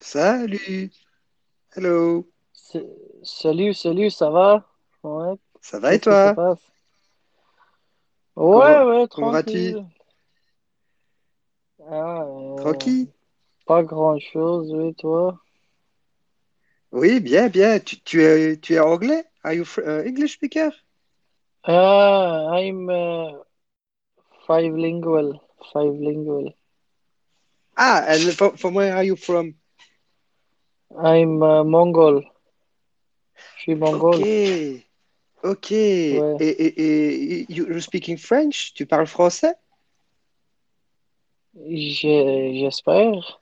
Salut, hello, Salut, salut, ça va? Ouais, ça va et toi? Ouais, Comment, ouais, comment tranquille. Ah, euh, Tranquille? pas grand-chose, oui, toi? Oui, bien, bien. Tu, tu es, tu es anglais? Are you uh, English speaker? Ah, I'm uh, five lingual, five lingual. Ah, and from, from where are you from? I'm uh, Mongol, je suis Ok, mongol. ok. Et, Ouais, et, et you, you speaking French? Tu parles français? J'espère.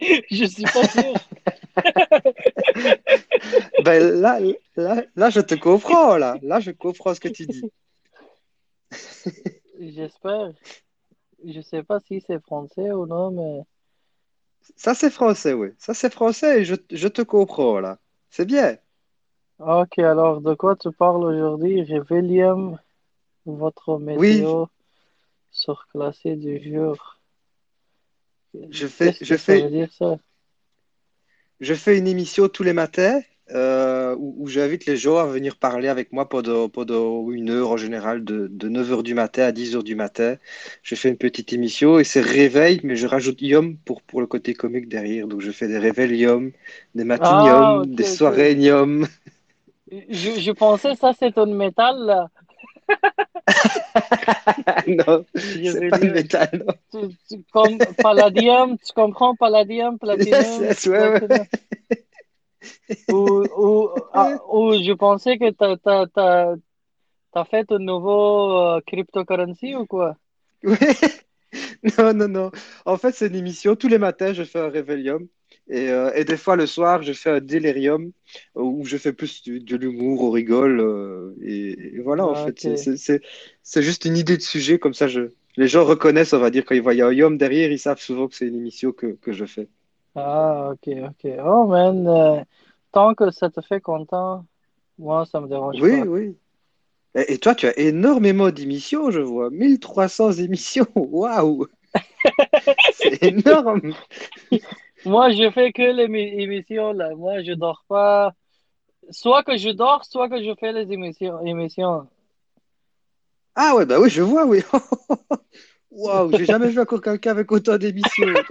Je suis pas sûr. Ben là, là, là, je te comprends, là. Là, je comprends ce que tu dis. J'espère. Je sais pas si c'est français ou non, mais... Ça, c'est français, oui. Ça, c'est français et je, je te comprends, là. C'est bien. Ok, alors de quoi tu parles aujourd'hui? Réveillum, votre Oui, météo surclassé du jour. je fais, je fais dire ça? Je fais une émission tous les matins euh, où, où j'invite les gens à venir parler avec moi pendant, pendant une heure en général, de, de neuf heures du matin à dix heures du matin. Je fais une petite émission et c'est réveil, mais je rajoute yum pour, pour le côté comique derrière. Donc je fais des réveils yum, des matines Ah, ok, des soirées yum. Je, je pensais ça c'est un métal là. Non, c'est pas le métal. Tu, tu- comme palladium, tu comprends palladium, Yes, platinum, yes, ouais, platinum. ouais. Ou, ou, ah, ou je pensais que t'as, t'as fait un nouveau euh, cryptocurrency ou quoi? Ouais. Non, non, non. En fait, c'est une émission. Tous les matins, je fais un réveillum. Et, euh, et des fois, le soir, je fais un délirium où je fais plus du- de, l'humour, on rigole. euh, et, et voilà, en Ah, fait, c'est juste une idée de sujet. Comme ça, je, les gens reconnaissent, on va dire, quand ils voient un yum derrière, ils savent souvent que c'est une émission que, que je fais. Ah, ok, ok. Oh man, euh, tant que ça te fait content, moi ça me dérange Oui, pas. oui. Et, et toi, tu as énormément d'émissions, je vois. 1300 émissions. Waouh! C'est énorme! Moi je fais que les émi- émissions là. Moi je dors pas. Soit que je dors, soit que je fais les émissions. émissions. Ah ouais, bah oui, je vois, oui. Waouh, j'ai jamais vu encore quelqu'un avec autant d'émissions.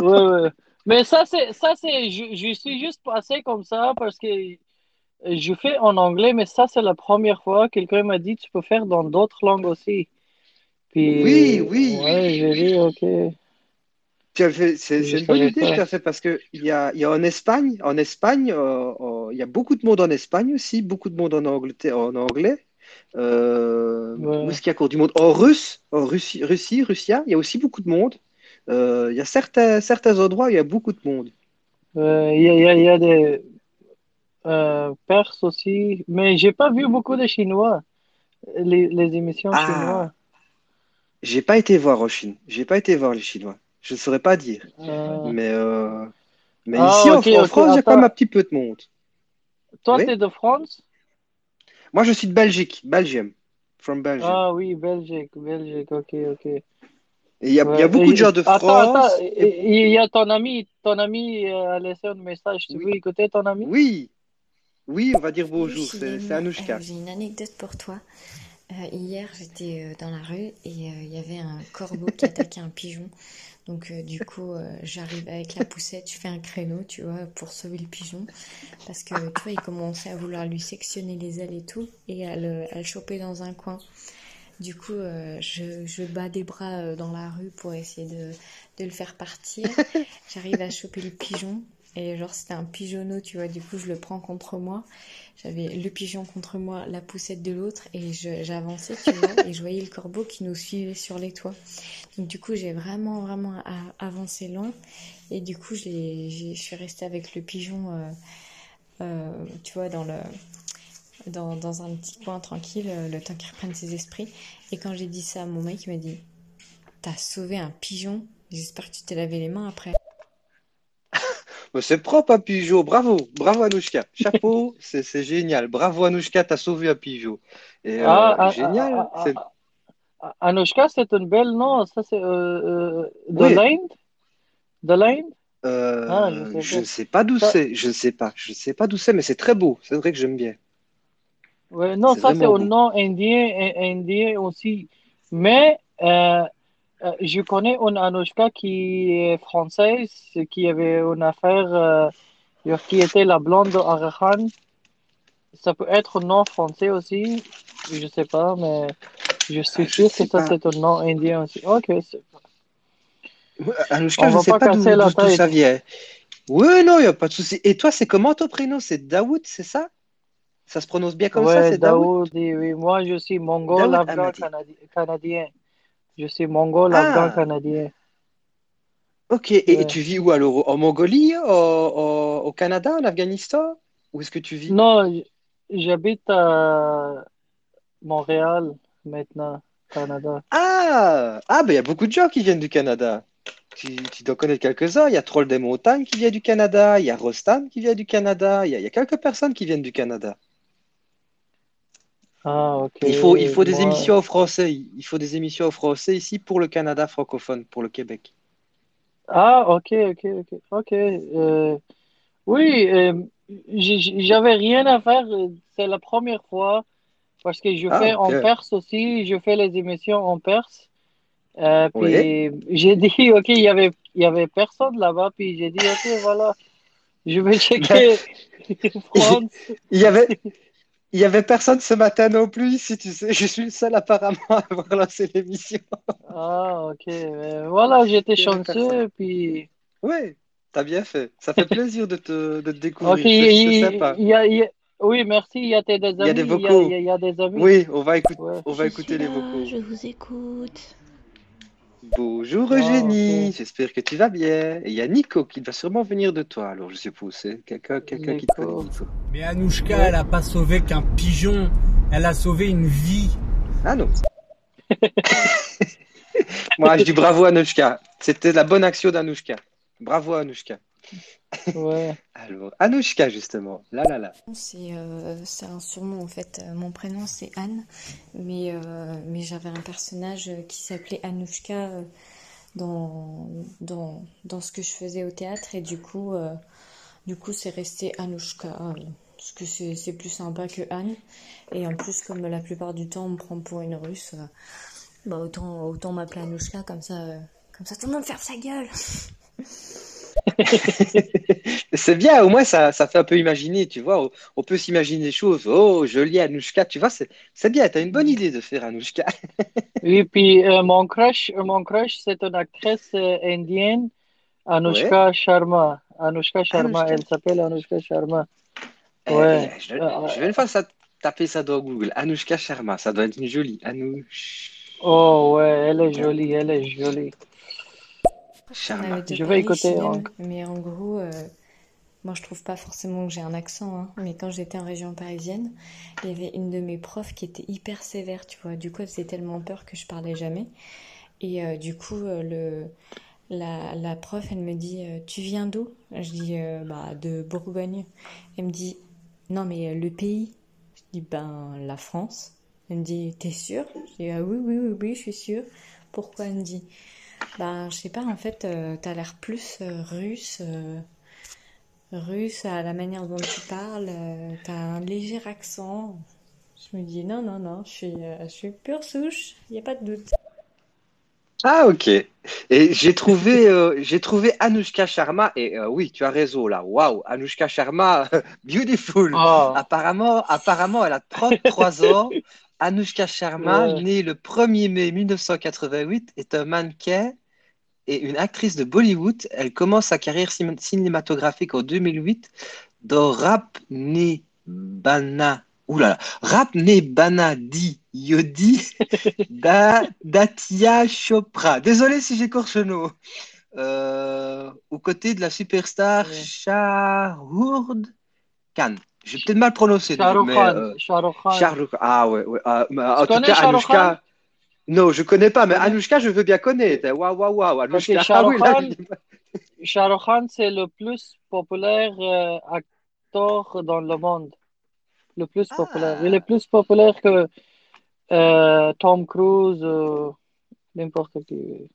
Ouais. Mais ça c'est ça c'est je, je suis juste passé comme ça parce que je fais en anglais, mais ça c'est la première fois que quelqu'un m'a dit tu peux faire dans d'autres langues aussi. Oui, Puis oui. ouais, j'ai dit ok, c'est, une bonne idée pas. as fait parce que il y a, y a en Espagne, en Espagne, euh, euh, il y a beaucoup de monde en Espagne aussi, beaucoup de monde en Angleterre, en anglais. Euh, où Ouais. est-ce qu'il y a encore du monde? En russe, en Russie, Russie, Russia, il y a aussi beaucoup de monde. Euh, il y a certains, certains endroits où il y a beaucoup de monde. Euh, Il y a, y a, il y a des euh, Perses aussi, mais j'ai pas vu beaucoup de Chinois, les, les émissions chinois. Ah, j'ai pas été voir en Chine. J'ai pas été voir les Chinois. Je ne saurais pas dire. Euh, Mais, mais ici ah, Fr- en France, il y a quand même un petit peu de monde. Toi, Oui? t'es de France? Moi, je suis de Belgique, Belgium, from Belgium. Ah oui, Belgique, Belgique, ok, ok. Et il y a, y beaucoup de gens de attends, attends, France. Et il y a ton ami, ton ami euh, a laissé un message. Tu oui, veux écouter ton ami? oui, oui, on va dire bonjour. C'est Chilène, Euh, Anouchka. j'ai une anecdote pour toi. Euh, hier, j'étais dans la rue et euh, il y avait un corbeau qui attaquait un pigeon. Donc euh, du coup, euh, j'arrive avec la poussette, je fais un créneau, tu vois, pour sauver le pigeon. Parce que, tu vois, il commençait à vouloir lui sectionner les ailes et tout et à le, à le choper dans un coin. Du coup, euh, je, je bats des bras euh, dans la rue pour essayer de, de le faire partir. J'arrive à choper le pigeon. Et genre, c'était un pigeonneau, tu vois. Du coup, je le prends contre moi. J'avais le pigeon contre moi, la poussette de l'autre. Et j'avançais, tu vois. Et je voyais le corbeau qui nous suivait sur les toits. Donc, du coup, j'ai vraiment, vraiment avancé loin. Et du coup, je suis restée avec le pigeon, euh, euh, tu vois, dans le, dans, dans un petit coin tranquille, euh, le temps qu'il reprenne ses esprits. Et quand j'ai dit ça à mon mec, il m'a dit, T'as sauvé un pigeon? J'espère que tu t'es lavé les mains après. Mais C'est propre un pigeon. Bravo, bravo Anouchka. Chapeau, c'est génial. Bravo Anouchka, t'as sauvé un pigeon. Et Ah, euh, ah, génial. ah, ah, C'est ah, ah, Anushka, c'est un bel nom. Ça, c'est euh, euh, de oui, l'Inde? De l'Inde? Euh, Ah, je ne sais pas d'où Ça- c'est. Je ne sais pas. Je ne sais pas d'où c'est, mais c'est très beau. C'est vrai que j'aime bien. Ouais, non, ça c'est au beau. nom indien, in- indien aussi. Mais euh, euh, je connais une Anushka qui est française, qui avait une affaire, euh, qui était la blonde de Aga Khan. Ça peut être un nom français aussi, je sais pas, mais je suis Ah, sûr que ça c'est un nom indien aussi. Ok, Ouais, Anushka, on je ne sais pas pas d'où ça vient. Oui, non, il n'y a pas de souci. Et toi, c'est comment ton prénom? C'est Daoud, c'est ça? Ça se prononce bien comme ça, Ouais, c'est Daoud? Daoud, oui. Moi je suis mongol, Daoud afghan, canadi- canadien. Je suis mongol, afghan, Ah, canadien. ok. Et, tu vis où alors? En Mongolie, au, au- au Canada, en Afghanistan? Où est-ce que tu vis? Non, j'habite à Montréal maintenant, Canada. Ah, ah ben il y a beaucoup de gens qui viennent du Canada. Tu, tu dois connaître quelques-uns. Il y a Troll des montagnes qui vient du Canada. Il y a Rostam qui vient du Canada. Il y a, il y a quelques personnes qui viennent du Canada. Ah. Il faut, il faut des Moi, émissions au français. Il faut des émissions au français ici pour le Canada francophone, pour le Québec. ah, ok, ok, ok, ok. Euh, oui, euh, j'avais rien à faire. euh, C'est la première fois parce que je Ah, fais en. Perse aussi. Je fais les émissions en Perse. Euh, Oui. puis j'ai dit, ok, il y avait, y avait personne là-bas. Puis j'ai dit, ok, voilà, je vais checker France. il y avait, il y avait personne ce matin non plus ici, tu sais. Je suis le seul apparemment à avoir lancé l'émission. Ah, ok. mais voilà, j'étais chanceux. Puis. Oui, t'as bien fait. Ça fait plaisir de te, de te découvrir. il- sympa. il y a, il y a- oui, merci. Il y a tes des Il y a des amis. Il y a, vocaux. il y a, il y a des amis. Oui, on va écouter, Ouais. on va Je écouter suis les vocaux. je vous écoute. Bonjour Eugénie, j'espère que tu vas bien. Et il y a Nico qui va sûrement venir de toi. Alors je suppose, c'est quelqu'un quelqu'un qui te connaît, Nico. Mais Anouchka, elle a pas sauvé qu'un pigeon, elle a sauvé une vie. Ah non. Moi, je dis bravo Anouchka. C'était la bonne action d'Anouchka. Bravo Anouchka. Ouais. Alors, Anouchka, justement. Là, là, là. C'est euh, un surnom en fait. Euh, Mon prénom c'est Anne, mais, euh, mais j'avais un personnage euh, qui s'appelait Anouchka dans, dans, dans ce que je faisais au théâtre et du coup, euh, du coup c'est resté Anouchka parce que c'est c'est plus sympa que Anne. Et en plus, comme la plupart du temps on me prend pour une russe, bah autant, autant m'appeler Anouchka comme ça, euh, comme ça tout le monde ferme sa gueule. C'est bien, au moins ça, ça fait un peu imaginer, tu vois. On, peut s'imaginer des choses. Oh, jolie Anouchka, tu vois, c'est bien. Tu as une bonne idée de faire Anouchka. Oui, puis euh, mon crush, euh, mon crush, c'est une actrice euh, indienne, Ouais. Anushka Sharma. Anushka Sharma, Anushka. elle s'appelle Anushka Sharma. Eh, Ouais. je, je vais une fois ça, taper ça dans Google. Anouchka Sharma, ça doit être une jolie. Anouch. oh ouais, elle est jolie, elle est jolie. Je vais écouter. Hein. mais en gros, euh, moi je trouve pas forcément que j'ai un accent, hein, mais quand j'étais en région parisienne, il y avait une de mes profs qui était hyper sévère, tu vois. Du coup, elle faisait tellement peur que je parlais jamais. Et euh, du coup, euh, le, la, la prof, elle me dit euh, Tu viens d'où? Je dis euh, bah, De Bourgogne. Elle me dit Non, mais euh, le pays? Je dis Ben, la France. Elle me dit T'es sûre? Je dis Ah oui, oui, oui, oui, je suis sûre. Pourquoi Elle me dit Ben, je sais pas, en fait, euh, t'as l'air plus euh, russe. euh, russe à la manière dont tu parles. euh, t'as un léger accent. Je me dis Non, non, non, je suis, euh, je suis pure souche, il n'y a pas de doute. Ah, ok. Et j'ai trouvé, euh, j'ai trouvé Anushka Sharma. Et euh, oui, tu as raison là. Waouh, Anushka Sharma, beautiful. Oh, Apparemment, apparemment, elle a 33 ans. Anushka Sharma, Ouais. née le 1er mai 1988, est un mannequin et une actrice de Bollywood. Elle commence sa carrière cin- cinématographique en 2008 dans Rap Ne Bana. Oulala, Rap Ne Bana Di Yodi da, d'Atia Chopra. Désolé si j'écorche le nom. Euh, aux côtés de la superstar Ouais. Khan. J'ai peut-être mal prononcé, euh, Ah ouais, ouais. ah, en tout cas? Anushka. Non, je connais pas, mais? Anushka, je veux bien connaître. Waouh, waouh, waouh. Que Anushka. Ah oui, là, Khan, c'est le plus populaire euh, acteur dans le monde. Le plus populaire. Il est Ah, plus populaire que euh, Tom Cruise, euh, n'importe qui.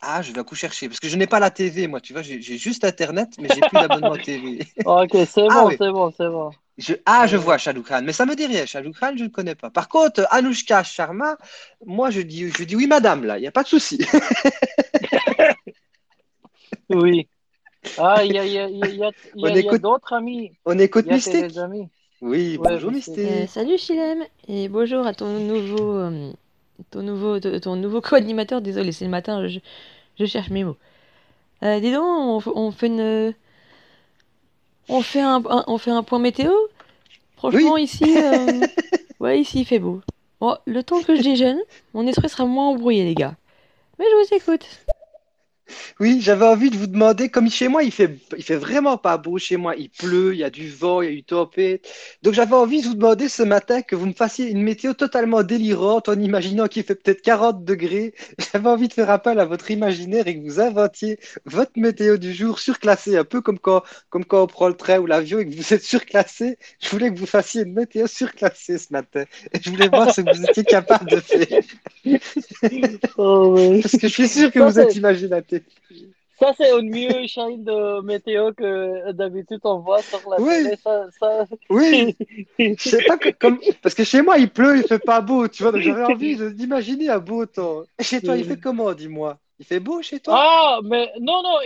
Ah, je vais un coup chercher. Parce que je n'ai pas la TV, moi, tu vois. J'ai juste Internet, mais j'ai plus d'abonnement TV. Ok, c'est Ah bon, oui. c'est bon, c'est bon. Je- ah, je vois Shah Rukh Khan, mais ça me dit rien. Shah Rukh Khan, je ne connais pas. Par contre, Anushka Sharma, moi, je dis, je dis oui, madame, là, il n'y a pas de souci. Oui. Ah, il y a, il y a, il y a, y a, d'autres amis. On écoute Mystique. amis. Oui, Ouais, bonjour Mystique. Euh, salut Chilem et bonjour à ton nouveau, euh, ton nouveau, ton nouveau co-animateur. Désolé, c'est le matin, je, je cherche mes mots. Euh, dis donc, on, on fait une, on fait un, un- on fait un point météo. Franchement, ici, euh, ouais, ici il fait beau. Bon, le temps que je déjeune, mon esprit sera moins embrouillé, les gars. Mais je vous écoute. Oui, j'avais envie de vous demander, comme chez moi, il fait, il fait vraiment pas beau chez moi. Il pleut, il y a du vent, il y a eu tempête. Donc j'avais envie de vous demander ce matin que vous me fassiez une météo totalement délirante en imaginant qu'il fait peut-être 40 degrés. J'avais envie de faire appel à votre imaginaire et que vous inventiez votre météo du jour surclassée, un peu comme quand, comme quand on prend le train ou l'avion et que vous êtes surclassé. Je voulais que vous fassiez une météo surclassée ce matin. Et je voulais voir ce que vous étiez capable de faire. Oh. Parce que je suis sûr que Ça, vous êtes imaginatif. Ça, c'est une mieux chaîne de météo que d'habitude on voit sur la Oui. télé. Ça, ça... Oui, je sais pas que- comme parce que chez moi il pleut, il fait pas beau, tu vois. Donc j'avais envie d'imaginer un beau temps. Et chez toi, il fait comment, dis-moi? Il fait beau chez toi? Ah, mais non, non,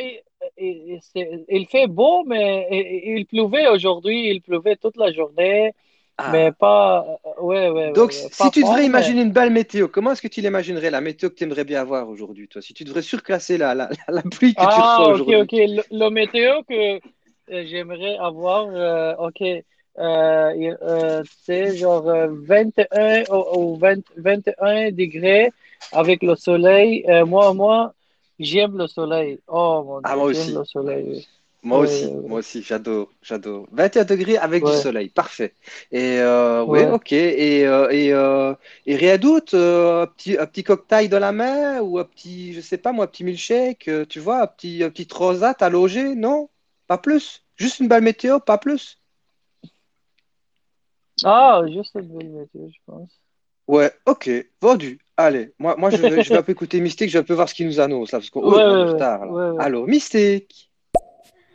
il, il, fait beau, mais il, il pleuvait aujourd'hui, il pleuvait toute la journée, Ah. mais pas. Ouais, ouais, Donc, ouais, ouais, si tu devrais mais- imaginer une belle météo, comment est-ce que tu l'imaginerais, la météo que tu aimerais bien avoir aujourd'hui, toi? Si tu devrais surclasser la, la, la pluie que tu Ah, reçois ok, aujourd'hui. ok. Le, le météo que euh, j'aimerais avoir, euh, ok, euh, euh, c'est genre euh, 21 ou, ou 20 21 degrés avec le soleil. Euh, moi, moi, j'aime le soleil. Oh mon Ah, Dieu, j'aime le soleil. Moi aussi, moi aussi, j'adore, j'adore. 21 degrés avec du soleil, parfait. Et euh, ouais, Ouais. ok. Et, euh, et, euh, et rien d'autre, un petit, un petit cocktail dans la main ou un petit, je sais pas moi, un petit milkshake, tu vois, un petit, un petit transat à loger, non? Pas plus. Juste une belle météo, pas plus. Ah, juste une belle météo, je pense. Ouais, ok, vendu. Allez, moi, moi je vais, je vais un peu écouter Mystique, je vais un peu voir ce qu'il nous annonce là, parce qu'on Ouais, est en retard là. Alors, Mystique.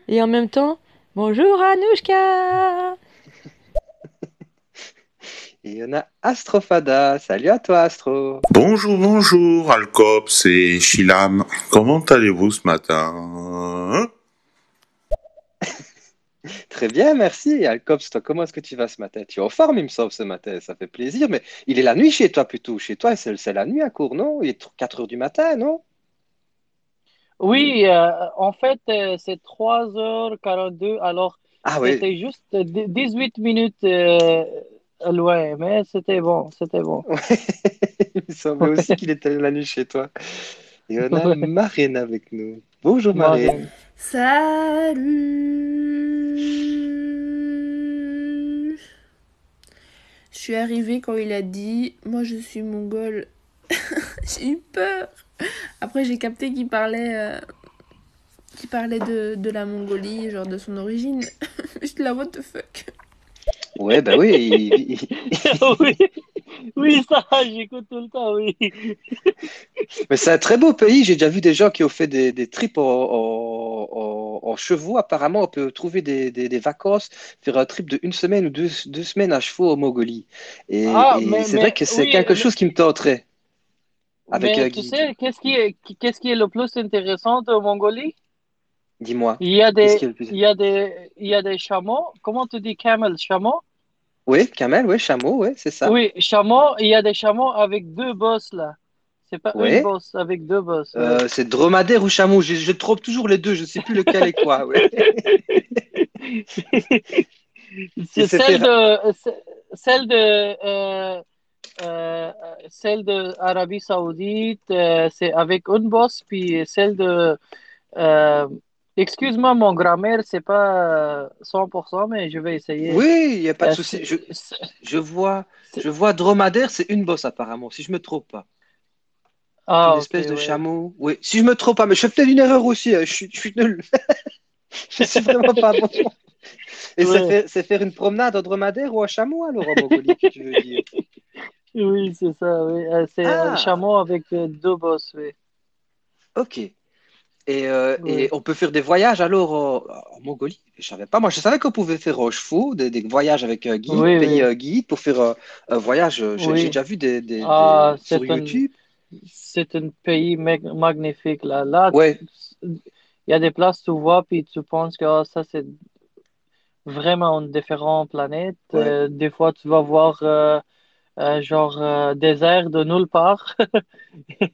Et en même temps, bonjour Anouchka Et il y en a Astrofada. Salut à toi, Astro. Bonjour, bonjour, Alcops et Chilam. Comment allez-vous ce matin hein? Très bien, merci. Alcops, toi, comment est-ce que tu vas ce matin? Tu es en forme, il me semble, ce matin. Ça fait plaisir. Mais il est la nuit chez toi plutôt. Chez toi, c'est c'est la nuit à court, non? Il est 4 heures du matin, non? Oui, euh, en fait, euh, c'est 3h42, alors Ah oui. c'était juste d- 18 minutes euh, loin, mais c'était bon, c'était bon. Il me semblait aussi qu'il était la nuit chez toi. Et on a Ouais. Marine avec nous. Bonjour, Marine. Marine. Salut Je suis arrivée quand il a dit Moi je suis mongole. j'ai eu peur. Après j'ai capté qu'il parlait, euh, qu'il parlait de, de la Mongolie, genre de son origine. J'étais là, what the fuck? Ouais, bah oui. il- il- Oui, oui, ça, j'écoute tout le temps, oui. Mais c'est un très beau pays. J'ai déjà vu des gens qui ont fait des, des trips en, en- en- en chevaux. Apparemment, on peut trouver des, des- des vacances, faire un trip de une semaine ou deux, deux semaines à chevaux en Mongolie. Et, Ah, et c'est vrai que c'est oui, quelque mais- chose qui me tenterait. Avec Mais un tu sais, qu'est-ce qui est, qu'est-ce qui est le plus intéressant en Mongolie? Dis-moi. Il y a des, plus- il y a des, il y a des chameaux. Comment tu dis camel, chameau? Oui, camel, oui, chameau, oui, c'est ça. Oui, chameau, il y a des chameaux avec deux bosses là. C'est pas une bosse, avec deux bosses. ouais. Euh, c'est dromadaire ou chameau? Je, je trompe toujours les deux. Je ne sais plus lequel est quoi. ouais. C'est celle de, celle de, euh, euh, celle de Arabie Saoudite, euh, c'est avec une bosse, puis celle de, euh, excuse-moi, mon grammaire, c'est pas euh, 100%, mais je vais essayer. Oui, il n'y a pas de Euh, souci. Je, je vois, je vois dromadaire, c'est une bosse apparemment, si je me trompe pas. Ah, une espèce de ouais. chameau. Oui, si je me trompe pas, mais je fais peut-être une erreur aussi. hein, Je suis, je suis nul. je suis vraiment pas bon. Et c'est Ouais. faire, c'est faire une promenade en dromadaire ou en chameau alors en tu veux dire. Oui, c'est ça, oui. Euh, c'est un Ah. chameau avec euh, deux bosses, oui. Ok. Et, euh, on peut faire des voyages alors en, en Mongolie? Je savais pas. Moi, je savais qu'on pouvait faire au Chefou, des, des voyages avec un guide, Oui, payer oui. guide pour faire euh, un voyage. euh, J'ai déjà vu des, des, Ah, des- sur un, YouTube. c'est un pays mag- magnifique là. Là, Ouais, il y a des places tu vois puis tu penses que ah, ça c'est vraiment une différente planète. ouais, Euh, des fois, tu vas voir euh, genre euh, désert de nulle part.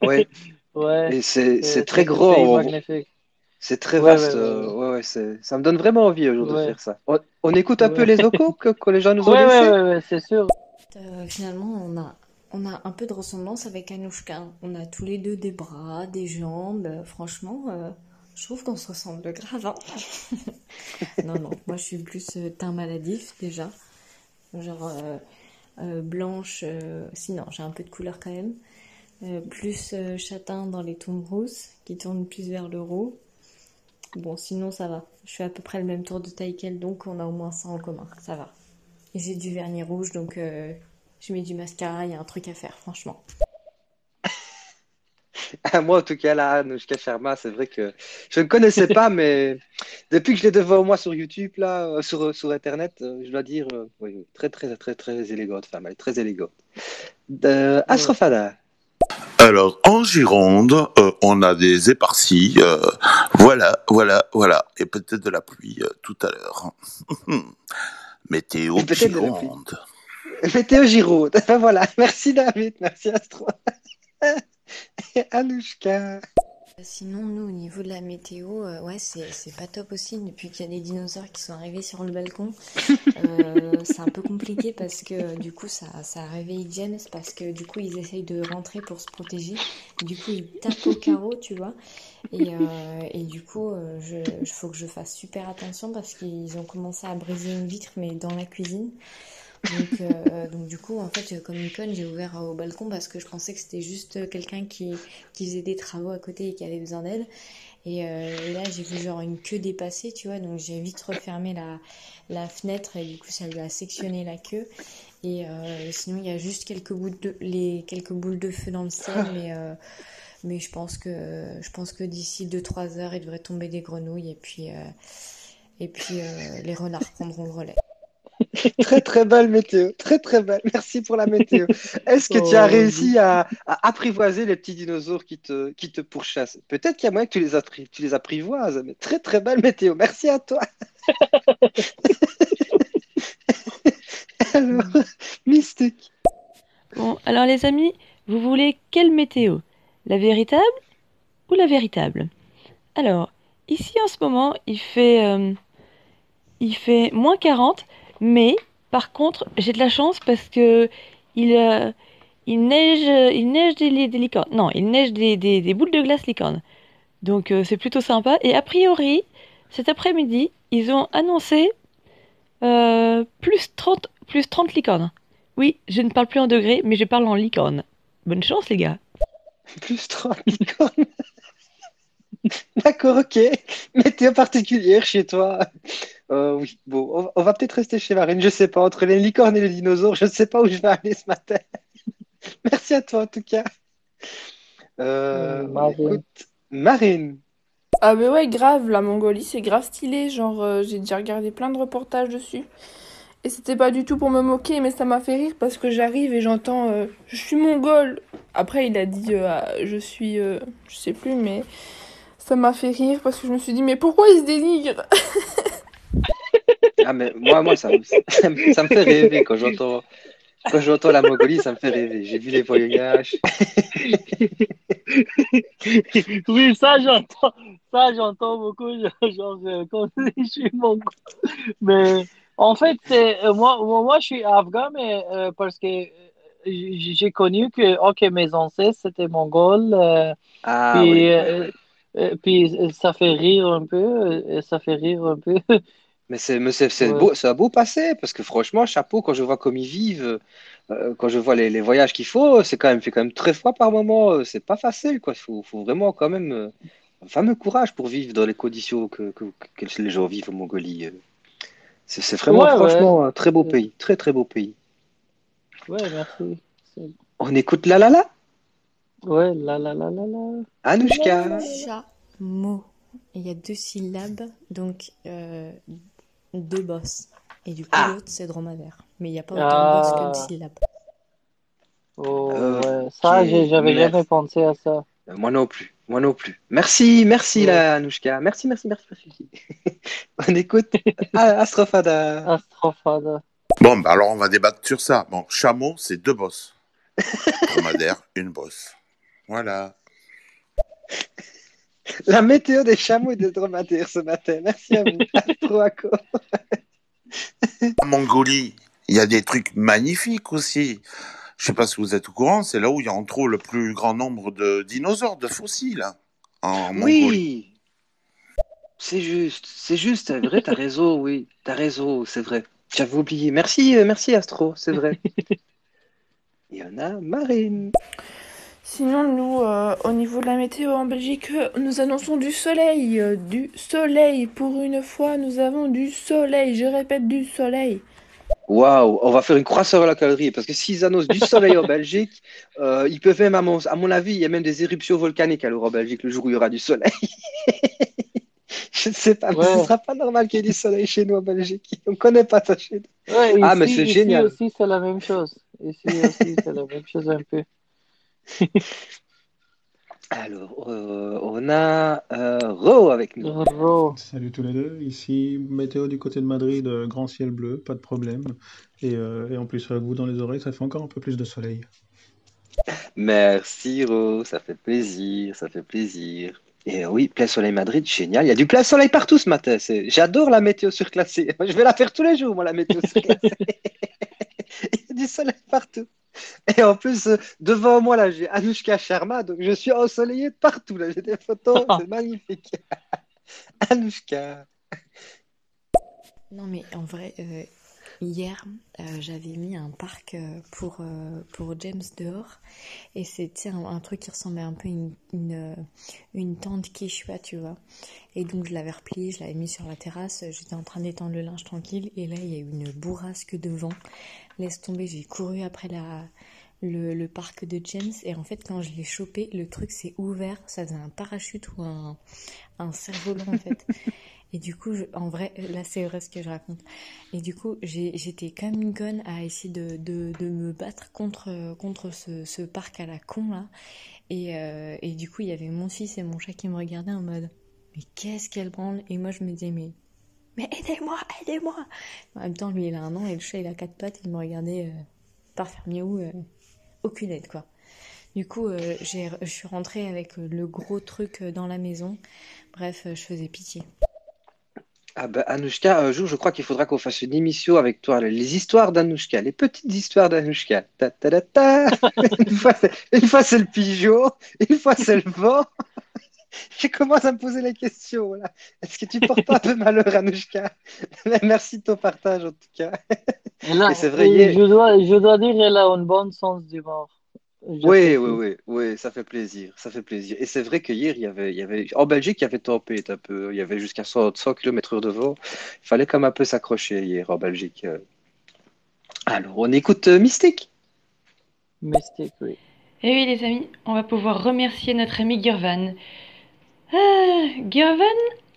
ouais. Ouais, Et c'est très on- magnifique. C'est très vaste. ouais, ouais, ouais. ouais, ouais, c'est, ça me donne vraiment envie jour de faire ça. On, on écoute un peu les ocos que, que les gens nous ont laissés? ouais, ouais, c'est sûr. Euh, finalement, on a, on a un peu de ressemblance avec Anouchka. On a tous les deux des bras, des jambes. Euh, Franchement, euh, je trouve qu'on se ressemble grave. hein. Non, non, moi je suis plus teint maladif déjà. Genre euh, blanche, euh, sinon j'ai un peu de couleur quand même. Euh, plus châtain dans les tons rousses qui tournent plus vers le roux. Bon, sinon ça va. Je fais à peu près le même tour de taille qu'elle, donc on a au moins ça en commun. Ça va. Et j'ai du vernis rouge, donc je mets du mascara, il y a un truc à faire, franchement. Moi, en tout cas, là, Anushka Sharma, c'est vrai que je ne connaissais pas, mais depuis que je l'ai devant moi sur YouTube, là, euh, sur, sur Internet, euh, je dois dire, euh, oui, très, très, très, très élégante femme, elle est très élégante. Euh. Astrofada. Alors, en Gironde, euh, on a des éparsis. euh, voilà, voilà, voilà. Et peut-être de la pluie euh, tout à l'heure. Météo la. Gironde. Météo Giroud. Ben voilà, merci David, merci Astro. Anushka. Sinon, nous, au niveau de la météo, euh, ouais, c'est, pas top aussi. Depuis qu'il y a des dinosaures qui sont arrivés sur le balcon, euh, c'est un peu compliqué parce que du coup, ça, ça réveille James parce que du coup, ils essayent de rentrer pour se protéger. Du coup, ils tapent au carreau, tu vois. Et, euh, et du coup, je- faut que je fasse super attention parce qu'ils ont commencé à briser une vitre, mais dans la cuisine. Donc, euh, donc du coup, en fait, comme une conne, j'ai ouvert au balcon parce que je pensais que c'était juste quelqu'un qui, qui faisait des travaux à côté et qui avait besoin d'aide. Et, euh, et là, j'ai vu genre une queue dépassée, tu vois, donc j'ai vite refermé la, la fenêtre et du coup, ça lui a sectionné la queue. Et euh, sinon, il y a juste quelques boules de, les, quelques boules de feu dans le ciel, mais, euh, mais je pense que, je pense que d'ici 2-3 heures, il devrait tomber des grenouilles et puis, euh, et puis euh, les renards prendront le relais. Très très belle météo, très très belle. Merci pour la météo. Est-ce que tu as Oh, réussi à, à apprivoiser les petits dinosaures qui te, qui te pourchassent? Peut-être qu'il y a moyen que tu les, appri- tu les apprivoises, mais très très belle météo. Merci à toi. Alors, Mystique. Bon, alors les amis, vous voulez quelle météo? La véritable ou la véritable? Alors, ici en ce moment, il fait, euh, il fait moins 40, mais par contre, j'ai de la chance parce que il, euh, neige, des. Non, il neige des, boules de glace licornes. Donc euh, c'est plutôt sympa. Et a priori, cet après-midi, ils ont annoncé euh, plus 30, plus 30 licornes. Oui, je ne parle plus en degrés, mais je parle en licorne. Bonne chance, les gars. Plus 30 licornes. D'accord, ok. Météo particulière chez toi. Euh, oui, bon, on, va peut-être rester chez Marine. Je sais pas, entre les licornes et les dinosaures, je ne sais pas où je vais aller ce matin. Merci à toi en tout cas. Euh, Euh, Marine. écoute, Marine. Ah bah ouais, grave, la Mongolie, c'est grave stylé. Genre, euh, j'ai déjà regardé plein de reportages dessus. Et c'était pas du tout pour me moquer, mais ça m'a fait rire parce que j'arrive et j'entends euh, Je suis mongole. Après, il a dit euh, Ah, Je suis. euh, je sais plus, mais ça m'a fait rire parce que je me suis dit Mais pourquoi il se dénigre? Ah, mais moi, moi ça, me- ça, me ça me fait rêver quand j'entends quand j'entends la Mongolie, ça me fait rêver. J'ai vu les voyages. Oui, ça j'entends, ça j'entends beaucoup, genre, euh, quand je suis mongol. Mais en fait, euh, moi, moi, moi, je suis afghan, mais euh, parce que euh, j'ai connu que, ok, mes ancêtres c'était mongols, euh, Ah puis, oui. euh, puis ça fait rire un peu, ça fait rire un peu. Mais c'est Ouais. beau, un beau passé parce que franchement, chapeau quand je vois comme ils vivent, euh, quand je vois les, les voyages qu'il faut, c'est quand même fait quand même très froid par moment. euh, C'est pas facile quoi. Il faut, faut vraiment quand même euh, un fameux courage pour vivre dans les conditions que, que, que les gens vivent en Mongolie. euh. C'est c'est vraiment Ouais, ouais. franchement un très beau pays, très très beau pays. Ouais, merci. On écoute la la la. Ouais, la la la la la. Anouchka. Chameau. Il y a deux syllabes, donc euh, deux bosses. Et du coup, Ah. l'autre, c'est dromadaire. Mais il n'y a pas autant de bosses que Ah. de syllabes. Oh, Euh, ouais. Ça, j'avais merci. jamais pensé à ça. Euh, Moi non plus. Moi non plus. Merci, merci Ouais. la Anouchka. Merci, merci, merci, merci. On écoute Ah, Astrofada. Astrophada. Bon, bah alors on va débattre sur ça. Bon, chameau, c'est deux bosses. Dromadaire, une bosse. Voilà. La météo des chameaux et des dromadaires ce matin. Merci à vous. Astroaco. En Mongolie, il y a des trucs magnifiques aussi. Je sais pas si vous êtes au courant, c'est là où il y a entre autres le plus grand nombre de dinosaures, de fossiles. hein, En Mongolie. Oui. C'est juste, c'est juste, c'est vrai, t'as raison, oui, t'as raison, c'est vrai. J'avais oublié. Merci, euh, merci Astro, c'est vrai. Il y en a Marine. Sinon, nous, euh, au niveau de la météo en Belgique, euh, nous annonçons du soleil. euh, du soleil. Pour une fois, nous avons du soleil. Je répète, du soleil. Waouh, on va faire une croisseur à la calorie parce que s'ils annoncent du soleil en Belgique, euh, ils peuvent même, à mon, à mon avis, il y a même des éruptions volcaniques alors en Belgique le jour où il y aura du soleil. Je ne sais pas, mais ce ne sera pas normal qu'il y ait du soleil chez nous en Belgique. On ne connaît pas ça chez nous. Ouais, Ah, ici, mais c'est ici génial. aussi, c'est la même chose. Ici aussi, c'est la même chose un peu. Alors, euh, on a euh, Ro avec nous. Ro. Salut tous les deux, ici météo du côté de Madrid, euh, grand ciel bleu, pas de problème. Et, euh, et en plus, avec vous dans les oreilles, ça fait encore un peu plus de soleil. Merci Ro, ça fait plaisir, ça fait plaisir. Et oui, plein soleil Madrid, génial. Il y a du plein soleil partout ce matin. c'est- J'adore la météo surclassée. Je vais la faire tous les jours, moi, la météo surclassée. Il y a du soleil partout. Et en plus, euh, devant moi, là, j'ai Anushka Sharma, donc je suis ensoleillé de partout. Là, j'ai des photos, c'est magnifique. Anushka. Non, mais en vrai, euh, hier, euh, j'avais mis un parc euh, pour, euh, pour James dehors. Et c'était un, un truc qui ressemblait un peu à une, une, une tente Quechua, tu vois. Et donc, je l'avais replié, je l'avais mis sur la terrasse. J'étais en train d'étendre le linge tranquille. Et là, il y a eu une bourrasque de vent. Laisse tomber, j'ai couru après la, le, le parc de James. Et en fait, quand je l'ai chopé, le truc s'est ouvert. Ça faisait un parachute ou un, un cerf-volant, en fait. Et du coup, je- en vrai, là c'est vrai ce que je raconte. Et du coup, j'étais comme une conne à essayer de, de, de me battre contre, contre ce, ce parc à la con là. Et, euh, et du coup, il y avait mon fils et mon chat qui me regardaient en mode Mais qu'est-ce qu'elle branle? Et moi je me disais Mais, mais aidez-moi, aidez-moi En même temps, lui il a un an et le chat il a quatre pattes. Il me regardait euh, par faire miaou, euh, aucune aide quoi. Du coup, euh, je suis rentrée avec euh, le gros truc dans la maison. Bref, je faisais pitié. Ah ben, Anushka, un jour, je crois qu'il faudra qu'on fasse une émission avec toi, les histoires d'Anushka, les petites histoires d'Anushka. Ta, ta, ta, une fois, c'est le pigeon, une fois, c'est le vent. Je commence à me poser la question. Est-ce que tu portes pas un peu malheur, Anushka? Merci de ton partage, en tout cas. Et là, Et c'est vrai, et hier- je dois, je dois dire, elle a un bon sens d'humour. Oui, J'apprécie. oui, oui, oui, ça fait plaisir, ça fait plaisir. Et c'est vrai que hier, il y avait, il y avait, en Belgique, il y avait tempête un peu, il y avait jusqu'à 100, 100 km/h de vent. Il fallait comme un peu s'accrocher hier en Belgique. Alors, on écoute euh, Mystique. Mystique, oui. Et oui, les amis, on va pouvoir remercier notre ami Gurvan. Ah, Gurvan,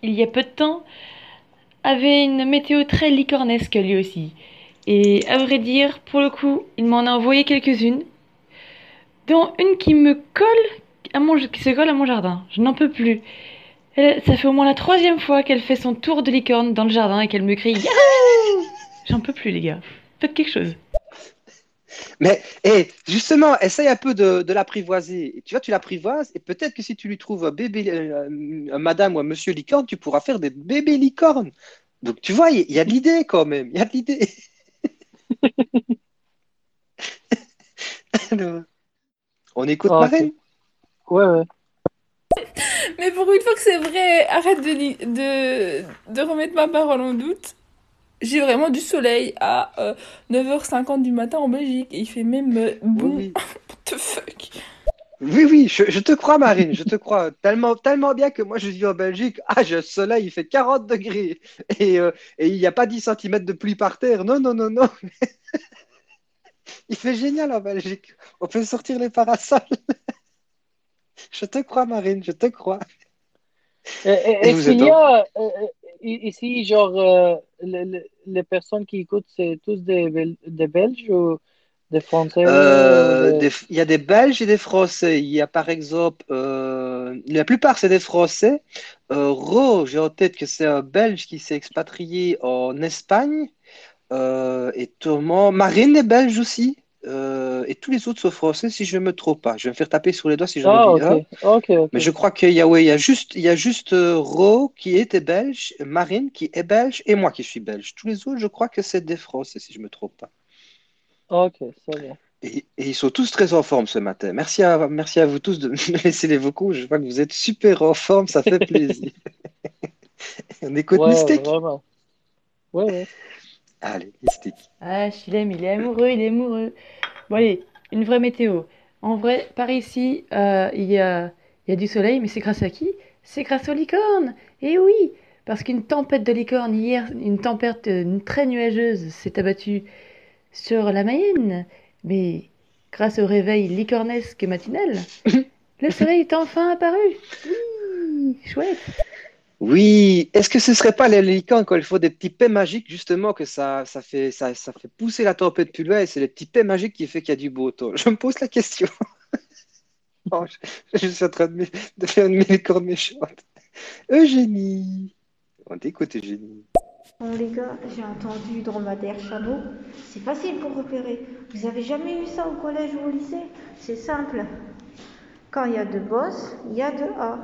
il y a peu de temps, avait une météo très licornesque lui aussi. Et à vrai dire, pour le coup, il m'en a envoyé quelques-unes, dont une qui me colle à mon, qui se colle à mon jardin. Je n'en peux plus. Ça fait au moins la troisième fois qu'elle fait son tour de licorne dans le jardin et qu'elle me crie J'en peux plus, les gars. Faites quelque chose. Mais, eh, justement, essaye un peu de, de l'apprivoiser. Et Tu vois, tu l'apprivoises, et peut-être que si tu lui trouves un bébé, euh, un madame ou un monsieur licorne, tu pourras faire des bébés licornes. Donc, tu vois, il y, il y a de l'idée quand même, il y a de l'idée. Alors, on écoute Ah, Marine Ouais, ouais. Mais pour une fois que c'est vrai, arrête de, de remettre ma parole en doute. J'ai vraiment du soleil à euh, 9h50 du matin en Belgique et il fait même euh, bon. Oui, What the fuck? oui, oui, je, je te crois, Marine, je te crois. Tellement, tellement bien que moi, je vis en Belgique. Ah, j'ai le soleil, il fait 40 degrés. Et, euh, et il n'y a pas 10 cm de pluie par terre. Non, non, non, non. Il fait génial en Belgique. On peut sortir les parasols. Je te crois, Marine, je te crois. Et- et- Et Est-ce qu'il y a euh, euh, ici, genre, euh, le- le- les personnes qui écoutent, c'est tous des, Bel- des Belges ou des Français? Euh, des- des- il y a des Belges et des Français. Il y a par exemple, euh, la plupart c'est des Français. Euh, Ro, j'ai en tête que c'est un Belge qui s'est expatrié en Espagne. Euh, et Thomas, Marine est belge aussi. Euh, et tous les autres sont français si je ne me trompe pas. Je vais me faire taper sur les doigts si j'en Ah, oublie un. ok, ok, ok. Mais je crois qu'il y a, ouais, il y a juste, il y a juste euh, Ro qui était belge, Marine qui est belge et moi qui suis belge. Tous les autres, je crois que c'est des Français si je ne me trompe pas. Ok, c'est bon. Et, et ils sont tous très en forme ce matin. Merci à, merci à vous tous de me laisser les vocaux. Je vois que vous êtes super en forme, ça fait plaisir. On écoute Ouais, Mystique. Ouais, ouais. Allez, Mystique. Ah, Chilem, il est amoureux, il est amoureux. Bon, allez, une vraie météo. En vrai, par ici, euh, il y a, il y a du soleil, mais c'est grâce à qui? C'est grâce aux licornes. Et oui, parce qu'une tempête de licornes hier, une tempête euh, très nuageuse s'est abattue sur la Mayenne. Mais grâce au réveil licornesque matinal, le soleil est enfin apparu. Oui, chouette. Oui, est-ce que ce serait pas les licornes quand il faut des petits paix magiques justement que ça, ça fait, ça, fait pousser la tempête plus loin et c'est les petits paix magiques qui fait qu'il y a du beau temps. Je me pose la question. Oh, je, suis en train de faire une licorne méchante. Eugénie. On t'écoute, Eugénie. Bon les gars, j'ai entendu dromadaire chameau. C'est facile pour repérer. Vous avez jamais eu ça au collège ou au lycée? C'est simple. Quand il y a deux bosses, il y a deux A.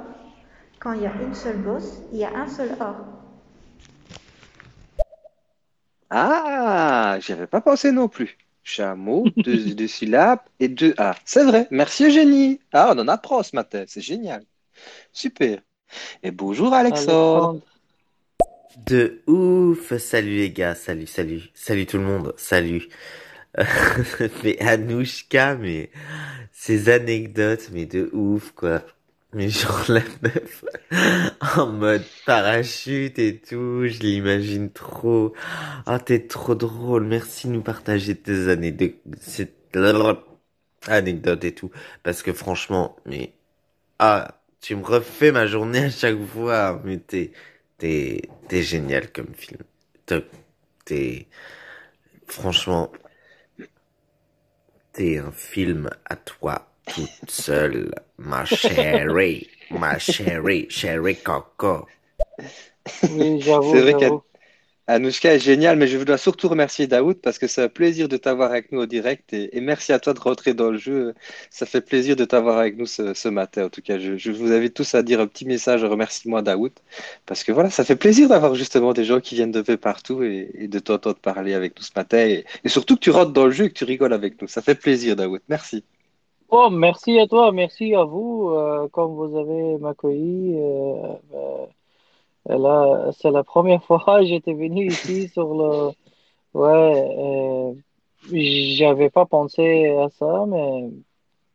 Quand il y a une seule bosse, il y a un seul A. Ah, j'y avais pas pensé non plus. Chameau, deux, deux syllabes et deux A. C'est vrai. Merci Eugénie. Ah, on en apprend ce matin. C'est génial. Super. Et bonjour Alexandre. Alexandre. De ouf! Salut les gars, salut, salut, salut tout le monde, salut. mais Anouchka, mais ces anecdotes, mais de ouf quoi. Mais genre la meuf en mode parachute et tout, je l'imagine trop. Ah, t'es trop drôle, merci de nous partager tes années de cette anecdote et tout. Parce que franchement, mais ah, tu me refais ma journée à chaque fois, mais t'es T'es, t'es génial comme film. T'es, franchement, t'es un film à toi toute seule, ma chérie, ma chérie, chérie Coco. Oui, C'est vrai qu'Anouchka est géniale, mais je dois surtout remercier Daoud parce que c'est un plaisir de t'avoir avec nous au direct et, et merci à toi de rentrer dans le jeu. Ça fait plaisir de t'avoir avec nous ce, ce matin. En tout cas, je, je vous invite tous à dire un petit message de remerciement à Daoud parce que voilà, ça fait plaisir d'avoir justement des gens qui viennent de peu partout et, et de t'entendre parler avec nous ce matin et, et surtout que tu rentres dans le jeu et que tu rigoles avec nous. Ça fait plaisir, Daoud. Merci. Oh, merci à toi, merci à vous, euh, comme vous avez m'accueilli. euh, euh, là, c'est la première fois que j'étais venu ici sur le. Ouais, euh, j'avais pas pensé à ça, mais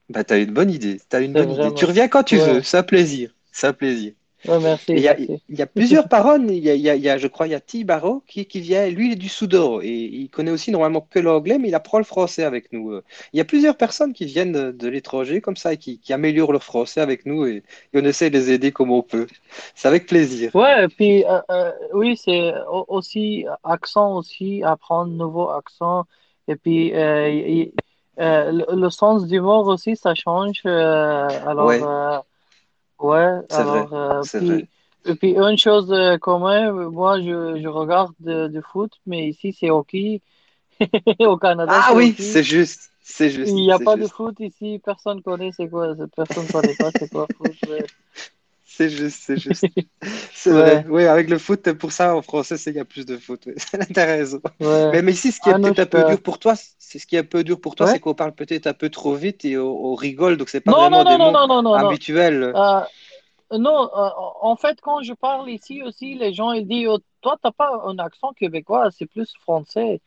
Bah, t'as une bonne idée. T'as une c'est bonne idée. vraiment. Tu reviens quand tu veux. Un plaisir. Un plaisir. Ouais, merci, Et il y a, y plusieurs paroles. Il y a, y y je crois, il y a T. Barrow qui, qui vient. Lui, il est du Soudan et il connaît aussi normalement que l'anglais, mais il apprend le français avec nous. Il y a plusieurs personnes qui viennent de, de l'étranger comme ça et qui, qui améliorent leur français avec nous et, et on essaie de les aider comme on peut. C'est avec plaisir. Ouais, et puis euh, euh, oui, c'est au- aussi accent aussi, apprendre nouveau accent. Et puis euh, y- euh, le, le sens d'humour aussi, ça change. euh, alors, Ouais, euh, ouais, c'est vrai. alors, euh, C'est puis, vrai. et puis une chose euh, même, moi je, je regarde de- du foot, mais ici c'est hockey. Au Canada, Ah c'est oui, hockey. c'est juste. C'est juste. Il n'y a C'est pas de juste. foot ici, personne connaît c'est quoi, personne connaît pas c'est quoi foot. ouais. C'est juste, c'est juste. C'est vrai. Ouais, Oui, avec le foot, pour ça, en français, c'est qu'il y a plus de foot. T'as raison. ouais. Mais, mais ici, ce qui est peut-être un peu dur pour toi, c'est ce qui est un peu dur pour toi, Ouais. c'est qu'on parle peut-être un peu trop vite et on, on rigole, donc c'est pas Non, non, vraiment non, des non, mots non, habituels. Euh, non, euh, en fait, quand je parle ici aussi, les gens ils disent, oh, toi, t'as pas un accent québécois, c'est plus français.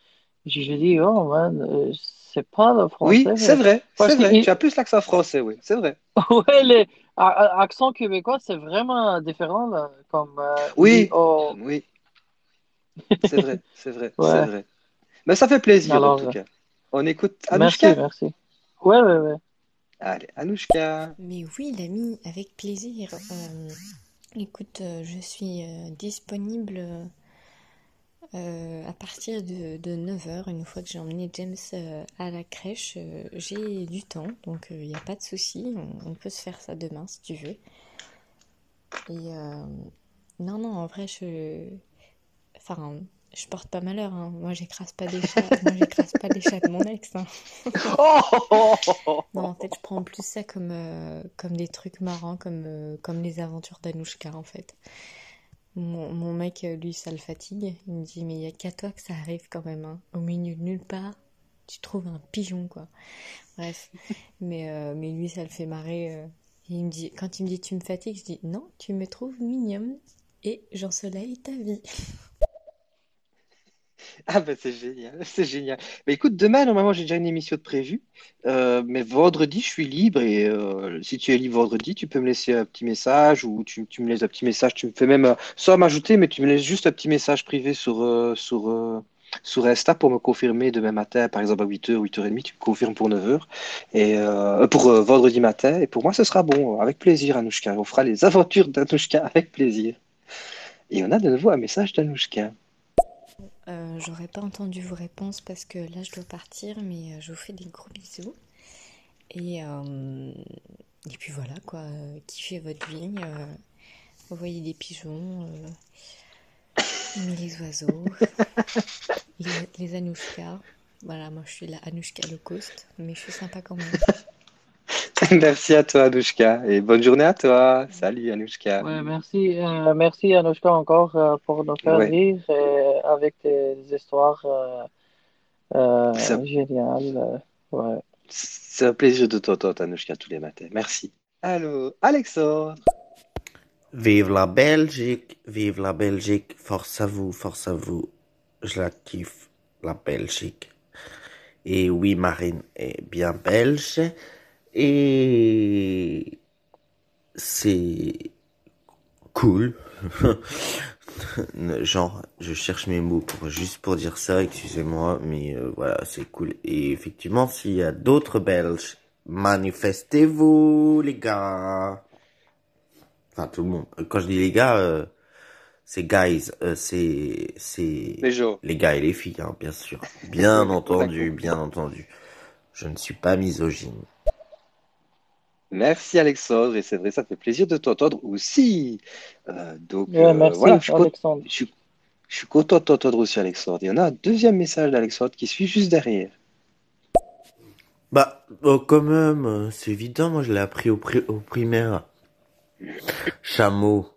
Je, je dis, oh man, euh, c'est pas le Oui, français. c'est vrai, c'est vrai. il- Tu as plus l'accent français, oui, c'est vrai. ouais, les a- a- accents québécois, c'est vraiment différent, là, comme euh, dit, Oui, oh, oui, c'est vrai, c'est vrai, c'est ouais. vrai. Mais ça fait plaisir en Alors, tout euh, cas. On écoute merci, Anouchka? merci. Ouais, ouais, ouais. Allez, Anouchka. Mais oui, l'ami, avec plaisir. Euh, écoute, euh, je suis euh, disponible euh, à partir de, de 9h. Une fois que j'ai emmené James euh, à la crèche, euh, j'ai du temps, donc il n'y a pas de souci. On, peut se faire ça demain si tu veux. Et non, non, en vrai, je. Enfin, je porte pas malheur, hein. Moi, j'écrase pas des chats. Moi, j'écrase pas les chats de mon ex, hein. Non, en fait, je prends plus ça comme, comme des trucs marrants, comme, comme les aventures d'Anouchka, en fait. Mon, mon mec, euh, lui, ça le fatigue. Il me dit, mais il y a qu'à toi que ça arrive quand même, hein. Au milieu de nulle part, tu trouves un pigeon, quoi. Bref. Mais, euh, mais lui, ça le fait marrer. euh. Il me dit, quand il me dit, tu me fatigues, je dis, non, tu me trouves mignonne et j'ensoleille ta vie. Ah bah c'est génial, c'est génial. Bah écoute, demain, normalement, j'ai déjà une émission de prévue, Euh, mais vendredi, je suis libre et euh, si tu es libre vendredi, tu peux me laisser un petit message ou tu, me laisses un petit message, tu me fais même, euh, sans m'ajouter, mais tu me laisses juste un petit message privé sur, sur, sur Insta pour me confirmer demain matin, par exemple à 8h, 8h30, tu me confirmes pour 9h, et, pour vendredi matin, et pour moi, ce sera bon, avec plaisir, Anouchka. On fera les aventures d'Anouchka avec plaisir. Et on a de nouveau un message d'Anouchka. Euh, j'aurais pas entendu vos réponses parce que là je dois partir, mais euh, je vous fais des gros bisous. Et, euh, et puis voilà quoi, kiffez votre vie, euh, voyez des pigeons, euh, aimez les oiseaux, les, les. Voilà, moi je suis la Anouchka low cost, mais je suis sympa quand même. Merci à toi, Anouchka, et bonne journée à toi. Salut, Anouchka. Ouais, merci, euh, merci Anouchka encore euh, pour nous faire Ouais. rire avec tes histoires euh, euh, géniales. euh, ouais. C'est un plaisir de t'entendre, Anouchka, tous les matins. Merci. Allô, Alexandre. Vive la Belgique, vive la Belgique, force à vous, force à vous. Je la kiffe, la Belgique. Et oui, Marine est bien belge. Et c'est cool. Genre, je cherche mes mots pour juste pour dire ça, excusez-moi, mais euh, voilà, c'est cool. Et effectivement, s'il y a d'autres Belges, manifestez-vous, les gars. Enfin, tout le monde. Quand je dis les gars, euh, c'est guys, euh, c'est c'est Les gens. les gars et les filles, hein, bien sûr. Bien entendu, bien entendu. Je ne suis pas misogyne. Merci, Alexandre, et c'est vrai, ça fait plaisir de t'entendre aussi. Euh, donc, Ouais, euh, merci voilà, je Alexandre. je suis- je suis content de t'entendre aussi, Alexandre. Il y en a un deuxième message d'Alexandre qui suit juste derrière. Bah, oh, quand même, c'est évident, moi je l'ai appris au, pri- au primaire. Chameau,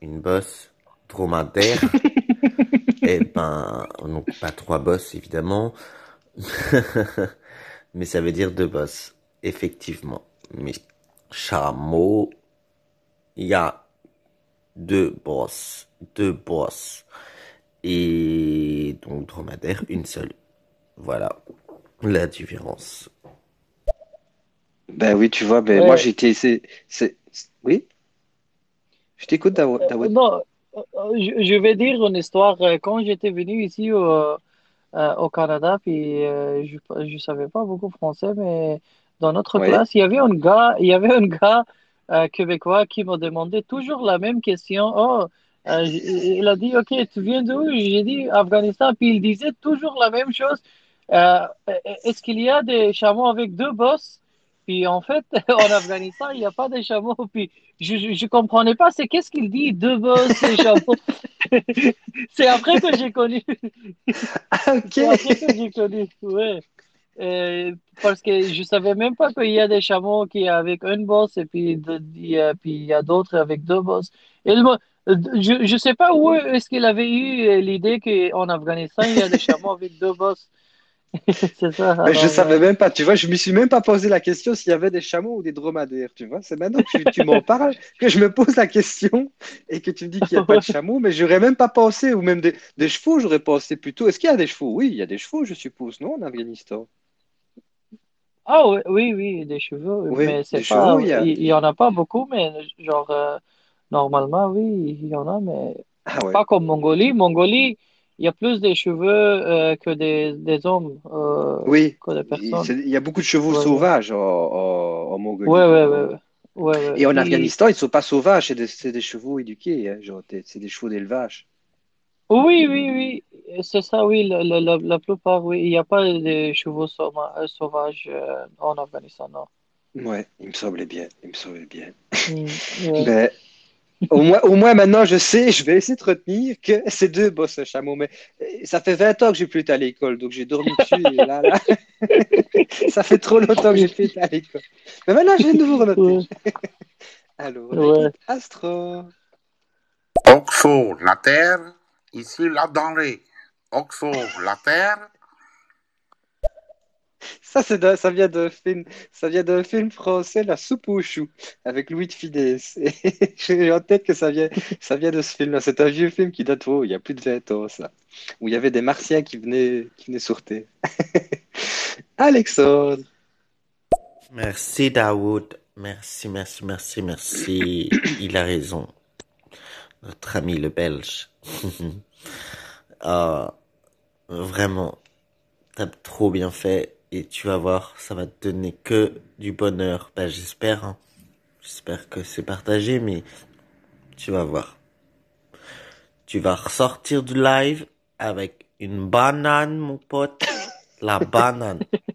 une bosse, dromadaire, et ben, donc pas trois bosses évidemment, mais ça veut dire deux bosses, effectivement. Mais chameau, il y a deux bosses, deux bosses, et donc dromadaire, une seule. Voilà la différence. Ben oui, tu vois, ben Ouais. moi j'étais. c'est, c'est, c'est- Oui? Je t'écoute, Dawa- Euh, Dawood. non, euh, je, vais dire une histoire. Euh, Quand j'étais venu ici au, euh, au Canada, puis je je savais pas beaucoup français, mais dans notre Oui. classe, il y avait un gars, il y avait un gars euh, québécois qui me demandait toujours la même question. Oh, euh, il a dit, OK, tu viens d'où? J'ai dit Afghanistan, puis il disait toujours la même chose. Euh, est-ce qu'il y a des chameaux avec deux bosses? Puis en fait, en Afghanistan, il n'y a pas de chameaux. Puis je, je comprenais pas, c'est qu'est-ce qu'il dit, deux bosses et chameaux? C'est après que j'ai connu. C'est après Ok. que j'ai connu, ouais. Euh, parce que je savais même pas qu'il y a des chameaux qui avec une bosse et puis il y a, puis il y a d'autres avec deux bosses. Je je sais pas où est-ce qu'il avait eu l'idée qu'en Afghanistan il y a des chameaux avec deux bosses. Ça. Mais je Alors, savais euh, même pas, tu vois, je me suis même pas posé la question s'il y avait des chameaux ou des dromadaires, tu vois. C'est maintenant que tu, tu m'en parles que je me pose la question et que tu me dis qu'il n'y a pas de chameaux, mais j'aurais même pas pensé, ou même des, des chevaux, j'aurais pensé plutôt. Est-ce qu'il y a des chevaux? Oui, il y a des chevaux, je suppose, non, en Afghanistan? Ah oui, oui, oui, des chevaux, Oui, mais c'est pas, il y a. il, il y en a pas beaucoup, mais genre euh, normalement oui, il y en a, mais Ah ouais. pas comme Mongolie. Mongolie, il y a plus des cheveux euh, que des, des hommes, euh, Oui, que des il personnes. il y a beaucoup de chevaux Ouais, sauvages en, en- en Mongolie. Ouais. Et en Afghanistan, ils ne sont pas sauvages, c'est des, des chevaux éduqués, hein, c'est des chevaux d'élevage. Oui, oui, oui, c'est ça, oui, la, la, la, la plupart, oui, il n'y a pas de chevaux sauma- euh, sauvages euh, en Afghanistan, non. Ouais, il me semblait bien, il me semblait bien. Mm, ouais. Mais au moins, au moins maintenant, je sais, je vais essayer de retenir que c'est deux bosses chameaux. Mais euh, ça fait 20 ans que j'ai plus été à l'école, donc j'ai dormi dessus. Et là, là, ça fait trop longtemps que j'ai plus été à l'école. Mais maintenant, je viens de vous Ouais, renoter. Alors, on ouais. écoute Astro. Oxo, la terre, ici la denrée. Oxo, la terre. Ça, ça vient d'un film, ça vient d'un film français, La soupe aux choux, avec Louis de Funès. Et j'ai en tête que ça vient, ça vient de ce film-là. C'est un vieux film qui date, oh, il y a plus de 20 ans, ça. Où il y avait des martiens qui venaient, qui venaient sur Terre. Alexandre. Merci Daoud. Merci, merci, merci, merci. Il a raison. Notre ami le Belge. Ah, vraiment, t'as trop bien fait et tu vas voir, ça va te donner que du bonheur. Ben, j'espère, hein. J'espère que c'est partagé, mais tu vas voir. Tu vas ressortir du live avec une banane, mon pote. La banane.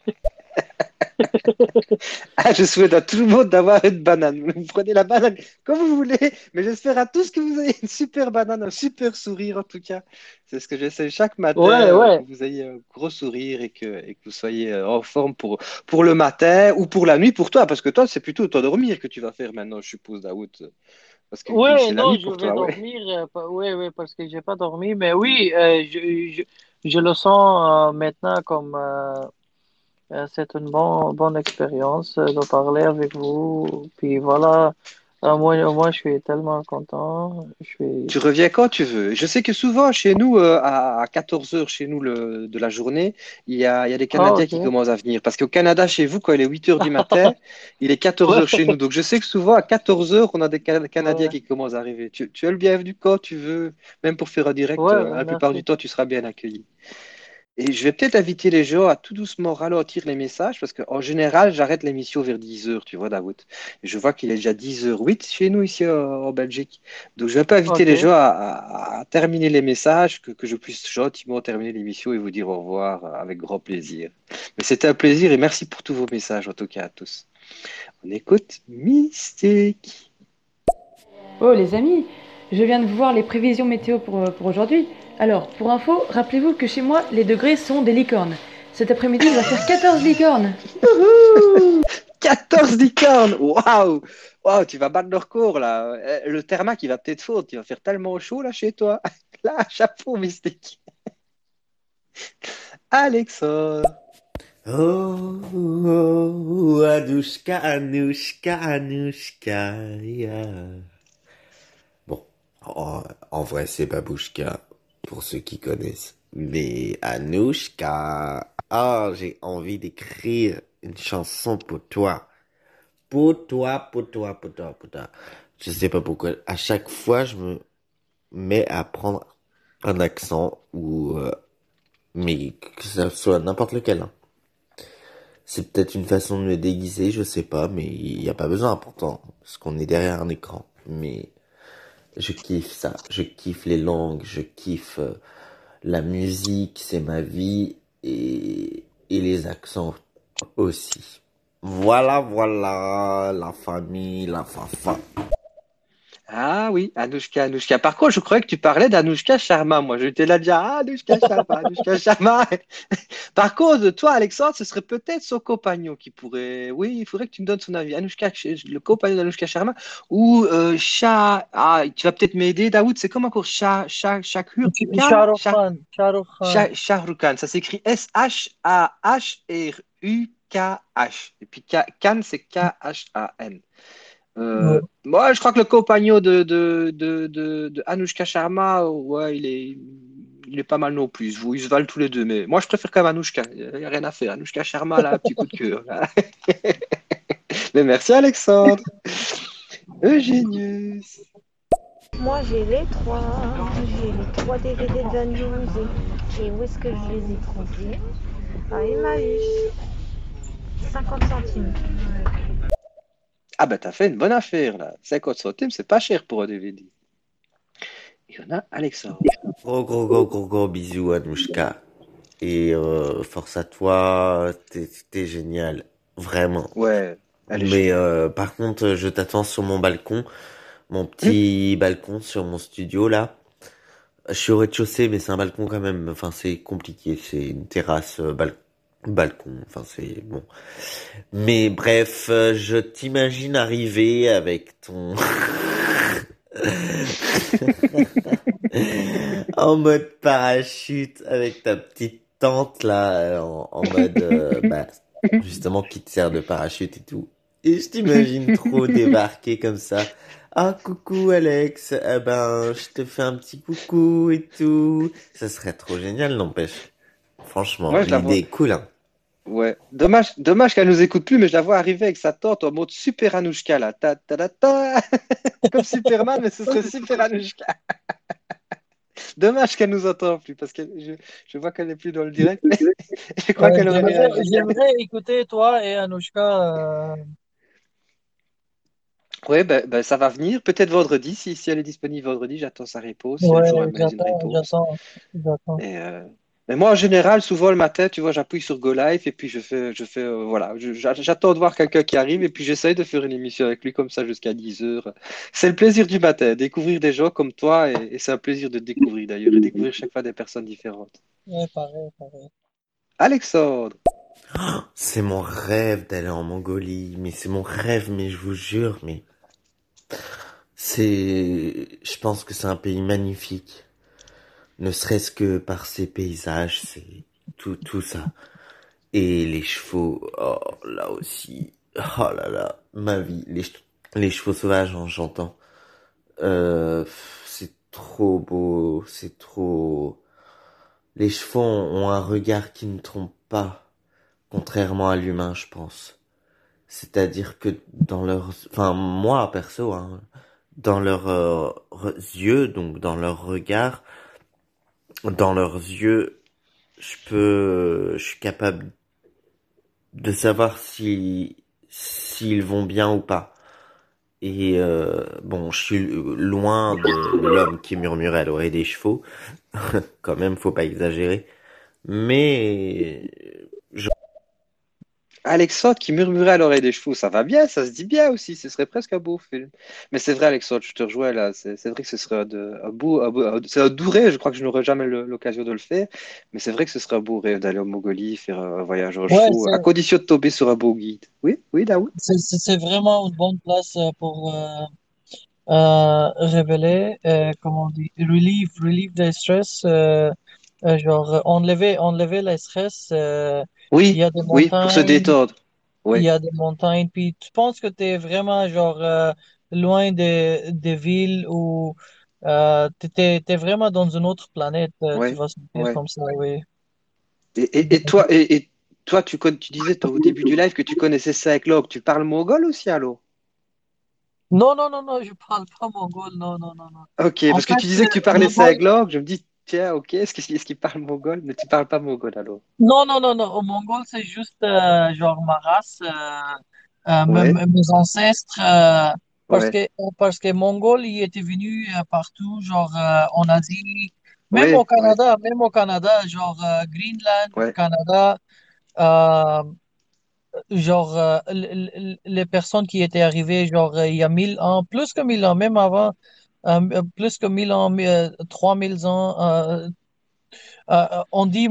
Ah, je souhaite à tout le monde d'avoir une banane. Vous prenez la banane comme vous voulez, mais j'espère à tous que vous ayez une super banane, un super sourire en tout cas. C'est ce que j'essaie chaque matin, Ouais, euh, ouais. que vous ayez un gros sourire et que, et que vous soyez euh, en forme pour, pour le matin ou pour la nuit pour toi, parce que toi, c'est plutôt t'endormir que tu vas faire maintenant, je suppose, Daoud. Parce que Ouais, non, nuit je pour vais toi, ouais. dormir, euh, pa- ouais, ouais, parce que j'ai pas dormi, mais oui, euh, je, je, je le sens euh, maintenant comme euh, euh, c'est une bonne, bonne expérience euh, de parler avec vous. Puis voilà, Euh, moi, moi, je suis tellement content. Je suis... Tu reviens quand tu veux. Je sais que souvent, chez nous, euh, à 14 heures chez nous le, de la journée, il y a, il y a des Ah, Canadiens ok. qui commencent à venir. Parce qu'au Canada, chez vous, quand il est 8 heures du matin, il est 14 heures chez nous. Donc, je sais que souvent, à 14 heures, on a des Ca- Canadiens Ouais. qui commencent à arriver. Tu, tu es le bienvenu quand tu veux, même pour faire un direct. Ouais, euh, la plupart du temps, tu seras bien accueilli. Et je vais peut-être inviter les gens à tout doucement ralentir les messages parce qu'en général, j'arrête l'émission vers 10 heures, tu vois, Daoud. Je vois qu'il est déjà 10h08 chez nous ici en, Belgique. Donc, je vais pas inviter les gens à, à- à terminer les messages, que, que je puisse gentiment terminer l'émission et vous dire au revoir euh, avec grand plaisir. Mais c'était un plaisir et merci pour tous vos messages, en tout cas à tous. On écoute Mystique. Oh les amis, je viens de voir les prévisions météo pour, euh, pour aujourd'hui. Alors, pour info, rappelez-vous que chez moi, les degrés sont des licornes. Cet après-midi, il va faire 14 licornes. Wouhou 14 licornes Waouh Waouh, tu vas battre le record là. Euh, Le thermac, il va peut-être fondre. Tu vas faire tellement chaud là chez toi. Là, chapeau mystique. Alexandre. Oh, oh, oh, Anouchka, Anouchka, Anouchka, yeah. Bon, en, en vrai, c'est Babouchka, pour ceux qui connaissent. Mais Anouchka, ah, j'ai envie d'écrire une chanson pour toi. Pour toi, pour toi, pour toi, pour toi. Je sais pas pourquoi. À chaque fois, je me mets à prendre un accent ou, euh, mais que ça soit n'importe lequel. hein. C'est peut-être une façon de me déguiser, je sais pas, mais il n'y a pas besoin pourtant, parce qu'on est derrière un écran. Mais je kiffe ça, je kiffe les langues, je kiffe euh, la musique, c'est ma vie, et, et les accents aussi. Voilà, voilà, la famille, la fafa. Ah oui, Anouchka, Anouchka. Par contre, je croyais que tu parlais d'Anouchka Sharma. Moi, j'étais là déjà, ah, Anouchka Sharma, Anouchka Sharma. Par contre, toi, Alexandre, ce serait peut-être son compagnon qui pourrait. Oui, il faudrait que tu me donnes son avis. Anouchka, le compagnon d'Anouchka Sharma. Ou euh, Shah. Ah, tu vas peut-être m'aider, Daoud. C'est comme encore Shah, Shah, Shah Khan. Ça s'écrit S-H-A-H-R-U-K-H. Et puis Khan, c'est K-H-A-N. Euh, Ouais. moi, je crois que le compagnon de, de, de, de, de Anushka Sharma, ouais, il est, il est pas mal non plus. Vous, ils se valent tous les deux. Mais moi, je préfère quand même Anushka. Il n'y a rien à faire. Anushka Sharma, là, un petit coup de cœur. mais merci, Alexandre. Eugénius. Moi, j'ai les trois. J'ai les trois DVD de la news. Et, et où est-ce que je les ai trouvés? À Emmaüs. 50 centimes. Ah bah t'as fait une bonne affaire là. 50 centimes, c'est pas cher pour un DVD. Il y en a Alexandre. Gros, gros, gros, gros, gros bisous, Anouchka. Et euh, force à toi, t'es génial. Vraiment. Ouais. Mais euh, par contre, je t'attends sur mon balcon, mon petit balcon sur mon studio là. Je suis au rez-de-chaussée, mais c'est un balcon quand même. Enfin, c'est compliqué. C'est une terrasse, euh, bal- balcon. Enfin, c'est bon. Mais bref, euh, je t'imagine arriver avec ton en mode parachute avec ta petite tente là, euh, en, en mode euh, bah, justement qui te sert de parachute et tout. Et je t'imagine trop débarquer comme ça. Ah coucou Alex, eh ben je te fais un petit coucou et tout. Ça serait trop génial, n'empêche. Franchement, Ouais, vois. l'idée est cool. Hein. Ouais, dommage, dommage qu'elle nous écoute plus, mais je la vois arriver avec sa tante en mode super Anouchka là, ta ta ta ta, comme Superman, mais ce serait super Anouchka. Dommage qu'elle nous entend plus parce que je, je vois qu'elle n'est plus dans le direct, mais je crois Ouais, qu'elle aurait j'aimerais, écouter toi et Anouchka. euh, Ouais, ben, ben, ça va venir, peut-être vendredi, si, si elle est disponible vendredi, j'attends sa réponse. Si Ouais, jour elle laisse une j'attends, réponse. j'attends, j'attends. Et, euh, mais moi, en général, souvent le matin, tu vois, j'appuie sur Go Live et puis je fais, je fais, euh, voilà, j'attends de voir quelqu'un qui arrive et puis j'essaye de faire une émission avec lui comme ça jusqu'à 10 heures. C'est le plaisir du matin, découvrir des gens comme toi et, et c'est un plaisir de te découvrir d'ailleurs et découvrir chaque fois des personnes différentes. Ouais, pareil, pareil. Alexandre, C'est mon rêve d'aller en Mongolie, mais c'est mon rêve, mais je vous jure, mais c'est, je pense que c'est un pays magnifique. Ne serait-ce que par ses paysages, c'est tout, tout ça. Et les chevaux, oh, là aussi, oh là là, ma vie, les, ch- les chevaux sauvages, hein, j'entends. Euh, c'est trop beau, c'est trop, les chevaux ont un regard qui ne trompe pas, contrairement à l'humain, je pense. C'est-à-dire que dans leurs, enfin moi perso, hein, dans leurs euh, yeux, donc dans leur regard, dans leurs yeux, je peux, je suis capable de savoir si s'ils vont bien ou pas. Et euh, bon, je suis loin de l'homme qui murmurait à l'oreille des chevaux, quand même, faut pas exagérer. Mais Alexandre qui murmurait à l'oreille des chevaux, ça va bien, ça se dit bien aussi, ce serait presque un beau film. Mais c'est vrai, Alexandre, je te rejoins là, c'est vrai que ce serait un, de- un beau, c'est un doux rêve, je crois que je n'aurai jamais l'occasion de le faire, mais c'est vrai que ce serait un beau rêve d'aller en Mongolie, faire un voyage en Ouais, chevaux, à condition de tomber sur un beau guide. Oui, oui, Daoud? c'est, vraiment une bonne place euh, pour euh, euh, révéler, euh, comment on dit, relieve, relieve the stress, euh, genre euh, enlever, enlever le stress. euh, il Oui, y a des oui, pour se montagnes, détendre. il y a des montagnes, puis tu penses que tu es vraiment genre euh, loin des, des villes ou tu es, vraiment dans une autre planète, tu vas sentir comme ça, oui. Et, et, et toi, et, et toi, tu, tu disais toi, au début du live que tu connaissais Cyclope, tu parles mongol aussi, allô? Non, non, non, non, je parle pas mongol, non, non, non, non. Ok, En parce que tu disais que tu parlais mongol, Cyclope, je me dis, tiens, ok, est-ce qu'il qu'il parle mongol? Mais tu parles pas mongol, alors? non, non, non, non, au mongol, c'est juste euh, genre ma race, euh, euh, mes, ancêtres, parce que, parce que mongol, il était venu partout, genre en Asie, même ouais, au Canada, même au Canada, genre Greenland, Canada, genre les personnes qui étaient arrivées, genre il y a mille ans, plus que mille ans, même avant, plus que mille ans, euh, trois mille ans, euh, euh, euh, on dit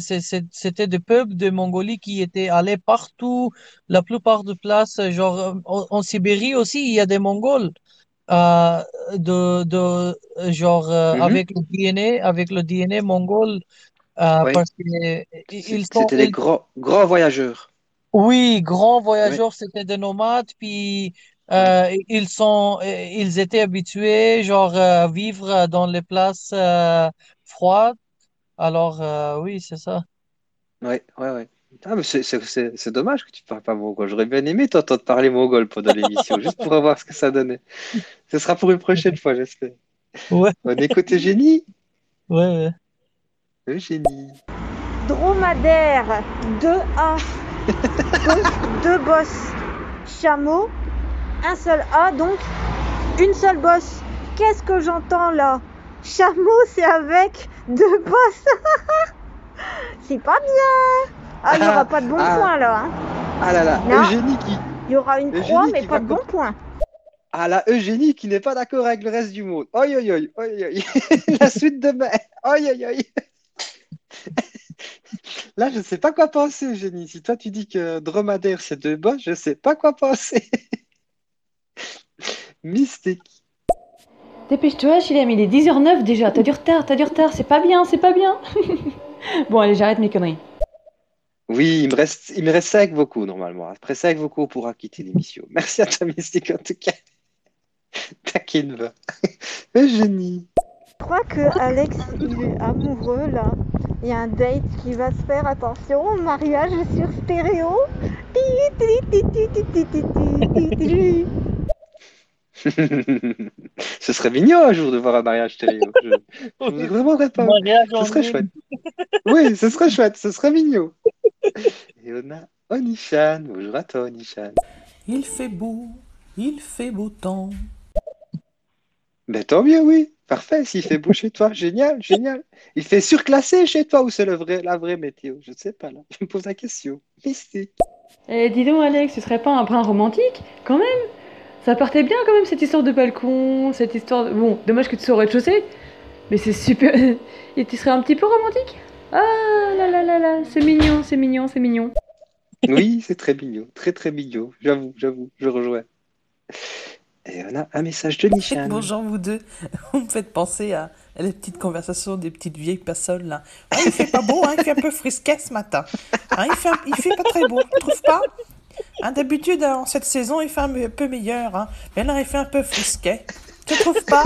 c'est- c'est- c'était des peuples de Mongolie qui étaient allés partout, la plupart de places, euh, genre euh, en, en Sibérie aussi, il y a des Mongols. Euh, de, de euh, genre euh, mhm, avec le DNA avec le DNA mongol euh, ouais. parce qu'ils C'était des ils, grands, grands voyageurs. oui grands voyageurs c'était des nomades puis euh, ils sont euh, ils étaient habitués genre à vivre dans les places euh, froides alors euh, oui c'est ça ouais, ouais, ouais. Ah, mais c'est- c'est c'est- c'est dommage que tu parles pas mongol. J'aurais bien aimé t'entendre parler mongol pendant l'émission, juste pour voir ce que ça donnait. Ce sera pour une prochaine fois, j'espère. Ouais, On écoute Eugénie. ouais, ouais. Eugénie. Dromadaire, deux A, donc deux bosses. Chameau, un seul A, donc une seule bosse. Qu'est-ce que j'entends là? Chameau, c'est avec deux bosses. c'est pas bien. Ah, il n'y aura pas de bon Ah. point là. hein. Ah là là, Non. Eugénie qui. Il y aura une Eugénie croix, mais pas de bon point. Ah là, Eugénie qui n'est pas d'accord avec le reste du monde. Oi, oi, oi, oi, oi. La suite demain. Oi, oi, oi. Là, je ne sais pas quoi penser, Eugénie. Si toi, tu dis que dromadaire, c'est deux bosses, je ne sais pas quoi penser. Mystique. Dépêche-toi, Chilem, il est 10h09 déjà. T'as du retard, t'as du retard. C'est pas bien, c'est pas bien. bon, allez, j'arrête mes conneries. Oui, il me reste, il me reste cinq vocaux normalement. Après cinq vocaux, on pourra quitter l'émission. Merci à toi, Mystique, en tout cas. Taquine va. Eugénie. Je crois que Alex, il est amoureux là. Il y a un date qui va se faire. Attention, mariage sur stéréo. Ce serait mignon un jour de voir un mariage stéréo. Je, je vous demanderais pas. Ce serait chouette. Oui, ce serait chouette, ce serait mignon. Et on a Onishan. Bonjour à toi, Onishan. Il fait beau, il fait beau temps. Ben tant mieux, oui. Parfait. S'il fait beau chez toi, génial, génial. Il fait surclassé chez toi ou c'est le vrai, la vraie météo? Je ne sais pas là. Je me pose la question. Mystique. Eh, dis donc, Alex, ce serait pas un brin romantique? Quand même Ça partait bien quand même cette histoire de balcon, cette histoire de... Bon, dommage que tu sois au rez-de-chaussée, mais c'est super... Et tu serais un petit peu romantique? Ah là là là là, c'est mignon, c'est mignon, c'est mignon. Oui, c'est très mignon. Très très mignon. J'avoue, j'avoue, je rejoins. Et on a un message de Nishan. Bonjour vous deux. Vous me faites penser à les petites conversations des petites vieilles personnes là. Ah, il fait pas beau, hein, il fait un peu frisquet ce matin. Hein, il, fait un- il fait pas très beau, tu trouves pas? Hein, D'habitude, hein, en cette saison, il fait un peu meilleur. Hein. Mais là, il fait un peu frisquet. Tu trouves pas?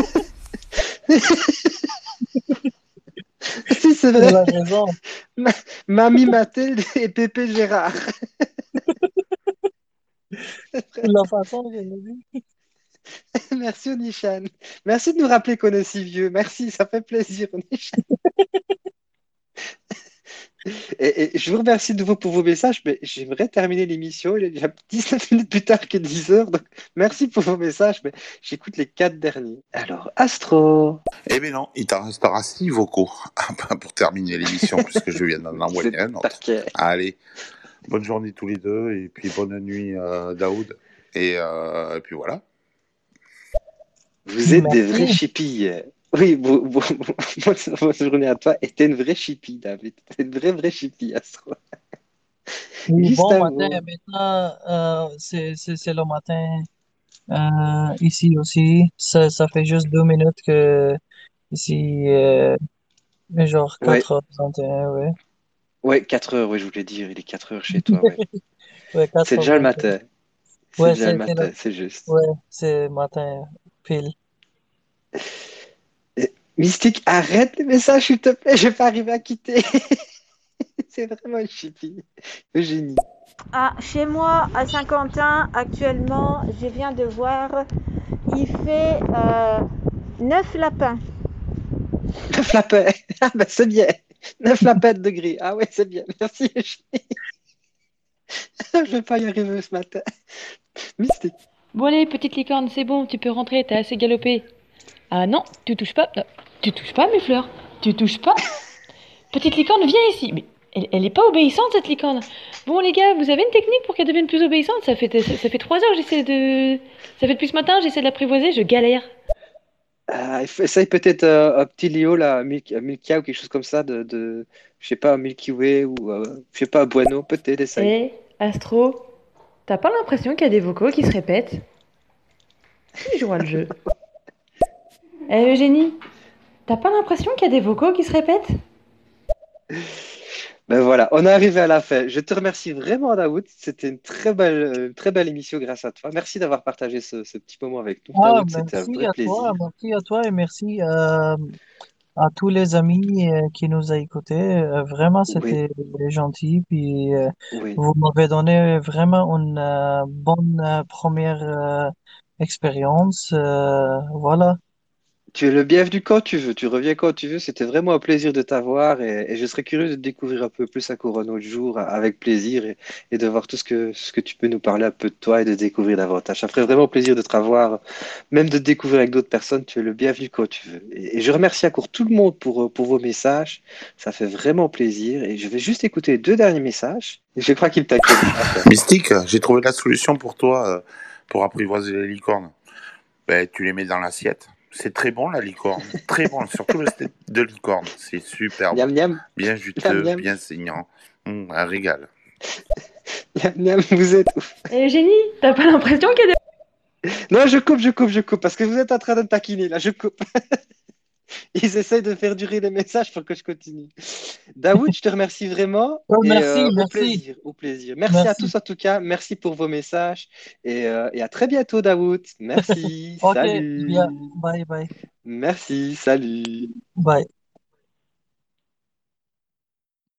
Si, c'est vrai. a raison. Ma- Mamie Mathilde et Pépé Gérard. La façon dit. Merci Onishan. Merci de nous rappeler qu'on est si vieux. Merci, ça fait plaisir Onishan. Et, et je vous remercie de nouveau pour vos messages, mais j'aimerais terminer l'émission. Il est déjà 19 minutes plus tard que 10 heures, donc merci pour vos messages, mais j'écoute les quatre derniers. Alors, Astro. Eh bien non, il t'en restera six vocaux pour terminer l'émission, puisque je viens d'en envoyer un autre. Allez, bonne journée tous les deux, et puis bonne nuit, euh, Daoud. Et, euh, et puis voilà. Vous êtes des vrais chippies. Oui, bon, bon, bon, bonne journée à toi. Et t'es une vraie chippie, David. T'es une vraie, vraie chippie, Astro. Oui, Juste bon à matin. vous. Maintenant, euh, c'est le matin euh, ici aussi. Ça, ça fait juste deux minutes que ici, euh, genre Ouais. 4h31, ouais. Ouais, 4 heures, oui, je voulais dire, il est 4 heures chez toi, ouais. Ouais, C'est déjà le 4h31. matin. C'est Ouais, déjà le matin, c'est juste. ouais, c'est matin pile. Mystique, arrête les messages, s'il te plaît, je vais pas arriver à quitter. C'est vraiment une chippie. Eugénie. Ah, chez moi, à Saint-Quentin, actuellement, je viens de voir, il fait euh, 9 lapins. 9 lapins. Ah ben c'est bien. 9 lapins de gris. Ah ouais, c'est bien. Merci Eugénie. Je vais pas y arriver ce matin. Mystique. Bon allez, petite licorne, c'est bon, tu peux rentrer, t'as assez galopé. Ah non, tu touches pas. non, tu touches pas mes fleurs. Tu touches pas. Petite licorne, viens ici. Mais elle, elle est pas obéissante cette licorne. Bon les gars, vous avez une technique pour qu'elle devienne plus obéissante? Ça fait ça, ça fait trois heures, j'essaie de. Ça fait depuis ce matin, j'essaie de l'apprivoiser, je galère. Il faut- essaye peut-être euh, un petit Léo, là, Milk, euh, Milka ou quelque chose comme ça, de, de je sais pas, un Milky Way ou, euh, je sais pas, un Bueno, peut-être, essaye. Eh, Astro, t'as pas l'impression qu'il y a des vocaux qui se répètent? Qui jouera le jeu? Eh Eugénie, t'as pas l'impression qu'il y a des vocaux qui se répètent? Ben voilà, on est arrivé à la fin. Je te remercie vraiment, Daoud. C'était une très belle, une très belle émission grâce à toi. Merci d'avoir partagé ce, ce petit moment avec nous, Ah, Daoud. C'était un merci vrai à plaisir. toi, merci à toi et merci euh, à tous les amis euh, qui nous a écoutés. Euh, Vraiment, Oui, c'était gentil. Puis euh, oui. vous m'avez donné vraiment une euh, bonne première euh, expérience. Euh, voilà. Tu es le bienvenu quand tu veux, tu reviens quand tu veux. C'était vraiment un plaisir de t'avoir et, je serais curieux de découvrir un peu plus à un autre jour avec plaisir et, de voir tout ce que, ce que tu peux nous parler un peu de toi et de découvrir davantage. Ça ferait vraiment plaisir de te revoir, même de te découvrir avec d'autres personnes. Tu es le bienvenu quand tu veux. Et, je remercie court tout le monde pour, pour vos messages. Ça fait vraiment plaisir et je vais juste écouter les deux derniers messages et je crois qu'ils t'inquiètent. Mystique, j'ai trouvé la solution pour toi euh, pour apprivoiser les licornes. Ben, tu les mets dans l'assiette. C'est très bon la licorne, très bon, surtout le steak de licorne. C'est super bon. Miam. Bien juteux, miam. bien saignant. Hum, un régal. Miam miam, vous êtes ouf. Et Génie, t'as pas l'impression qu'il y a des... Non, je coupe, je coupe, je coupe, parce que vous êtes en train de me taquiner, là, je coupe. Ils essayent de faire durer les messages pour que je continue. Daoud, je te remercie vraiment. Oh, et, merci, euh, au merci. plaisir, au plaisir. Merci, à tous en tout cas, merci pour vos messages et, euh, et à très bientôt, Daoud. Merci, salut. Bye, bye. Merci, salut. Bye.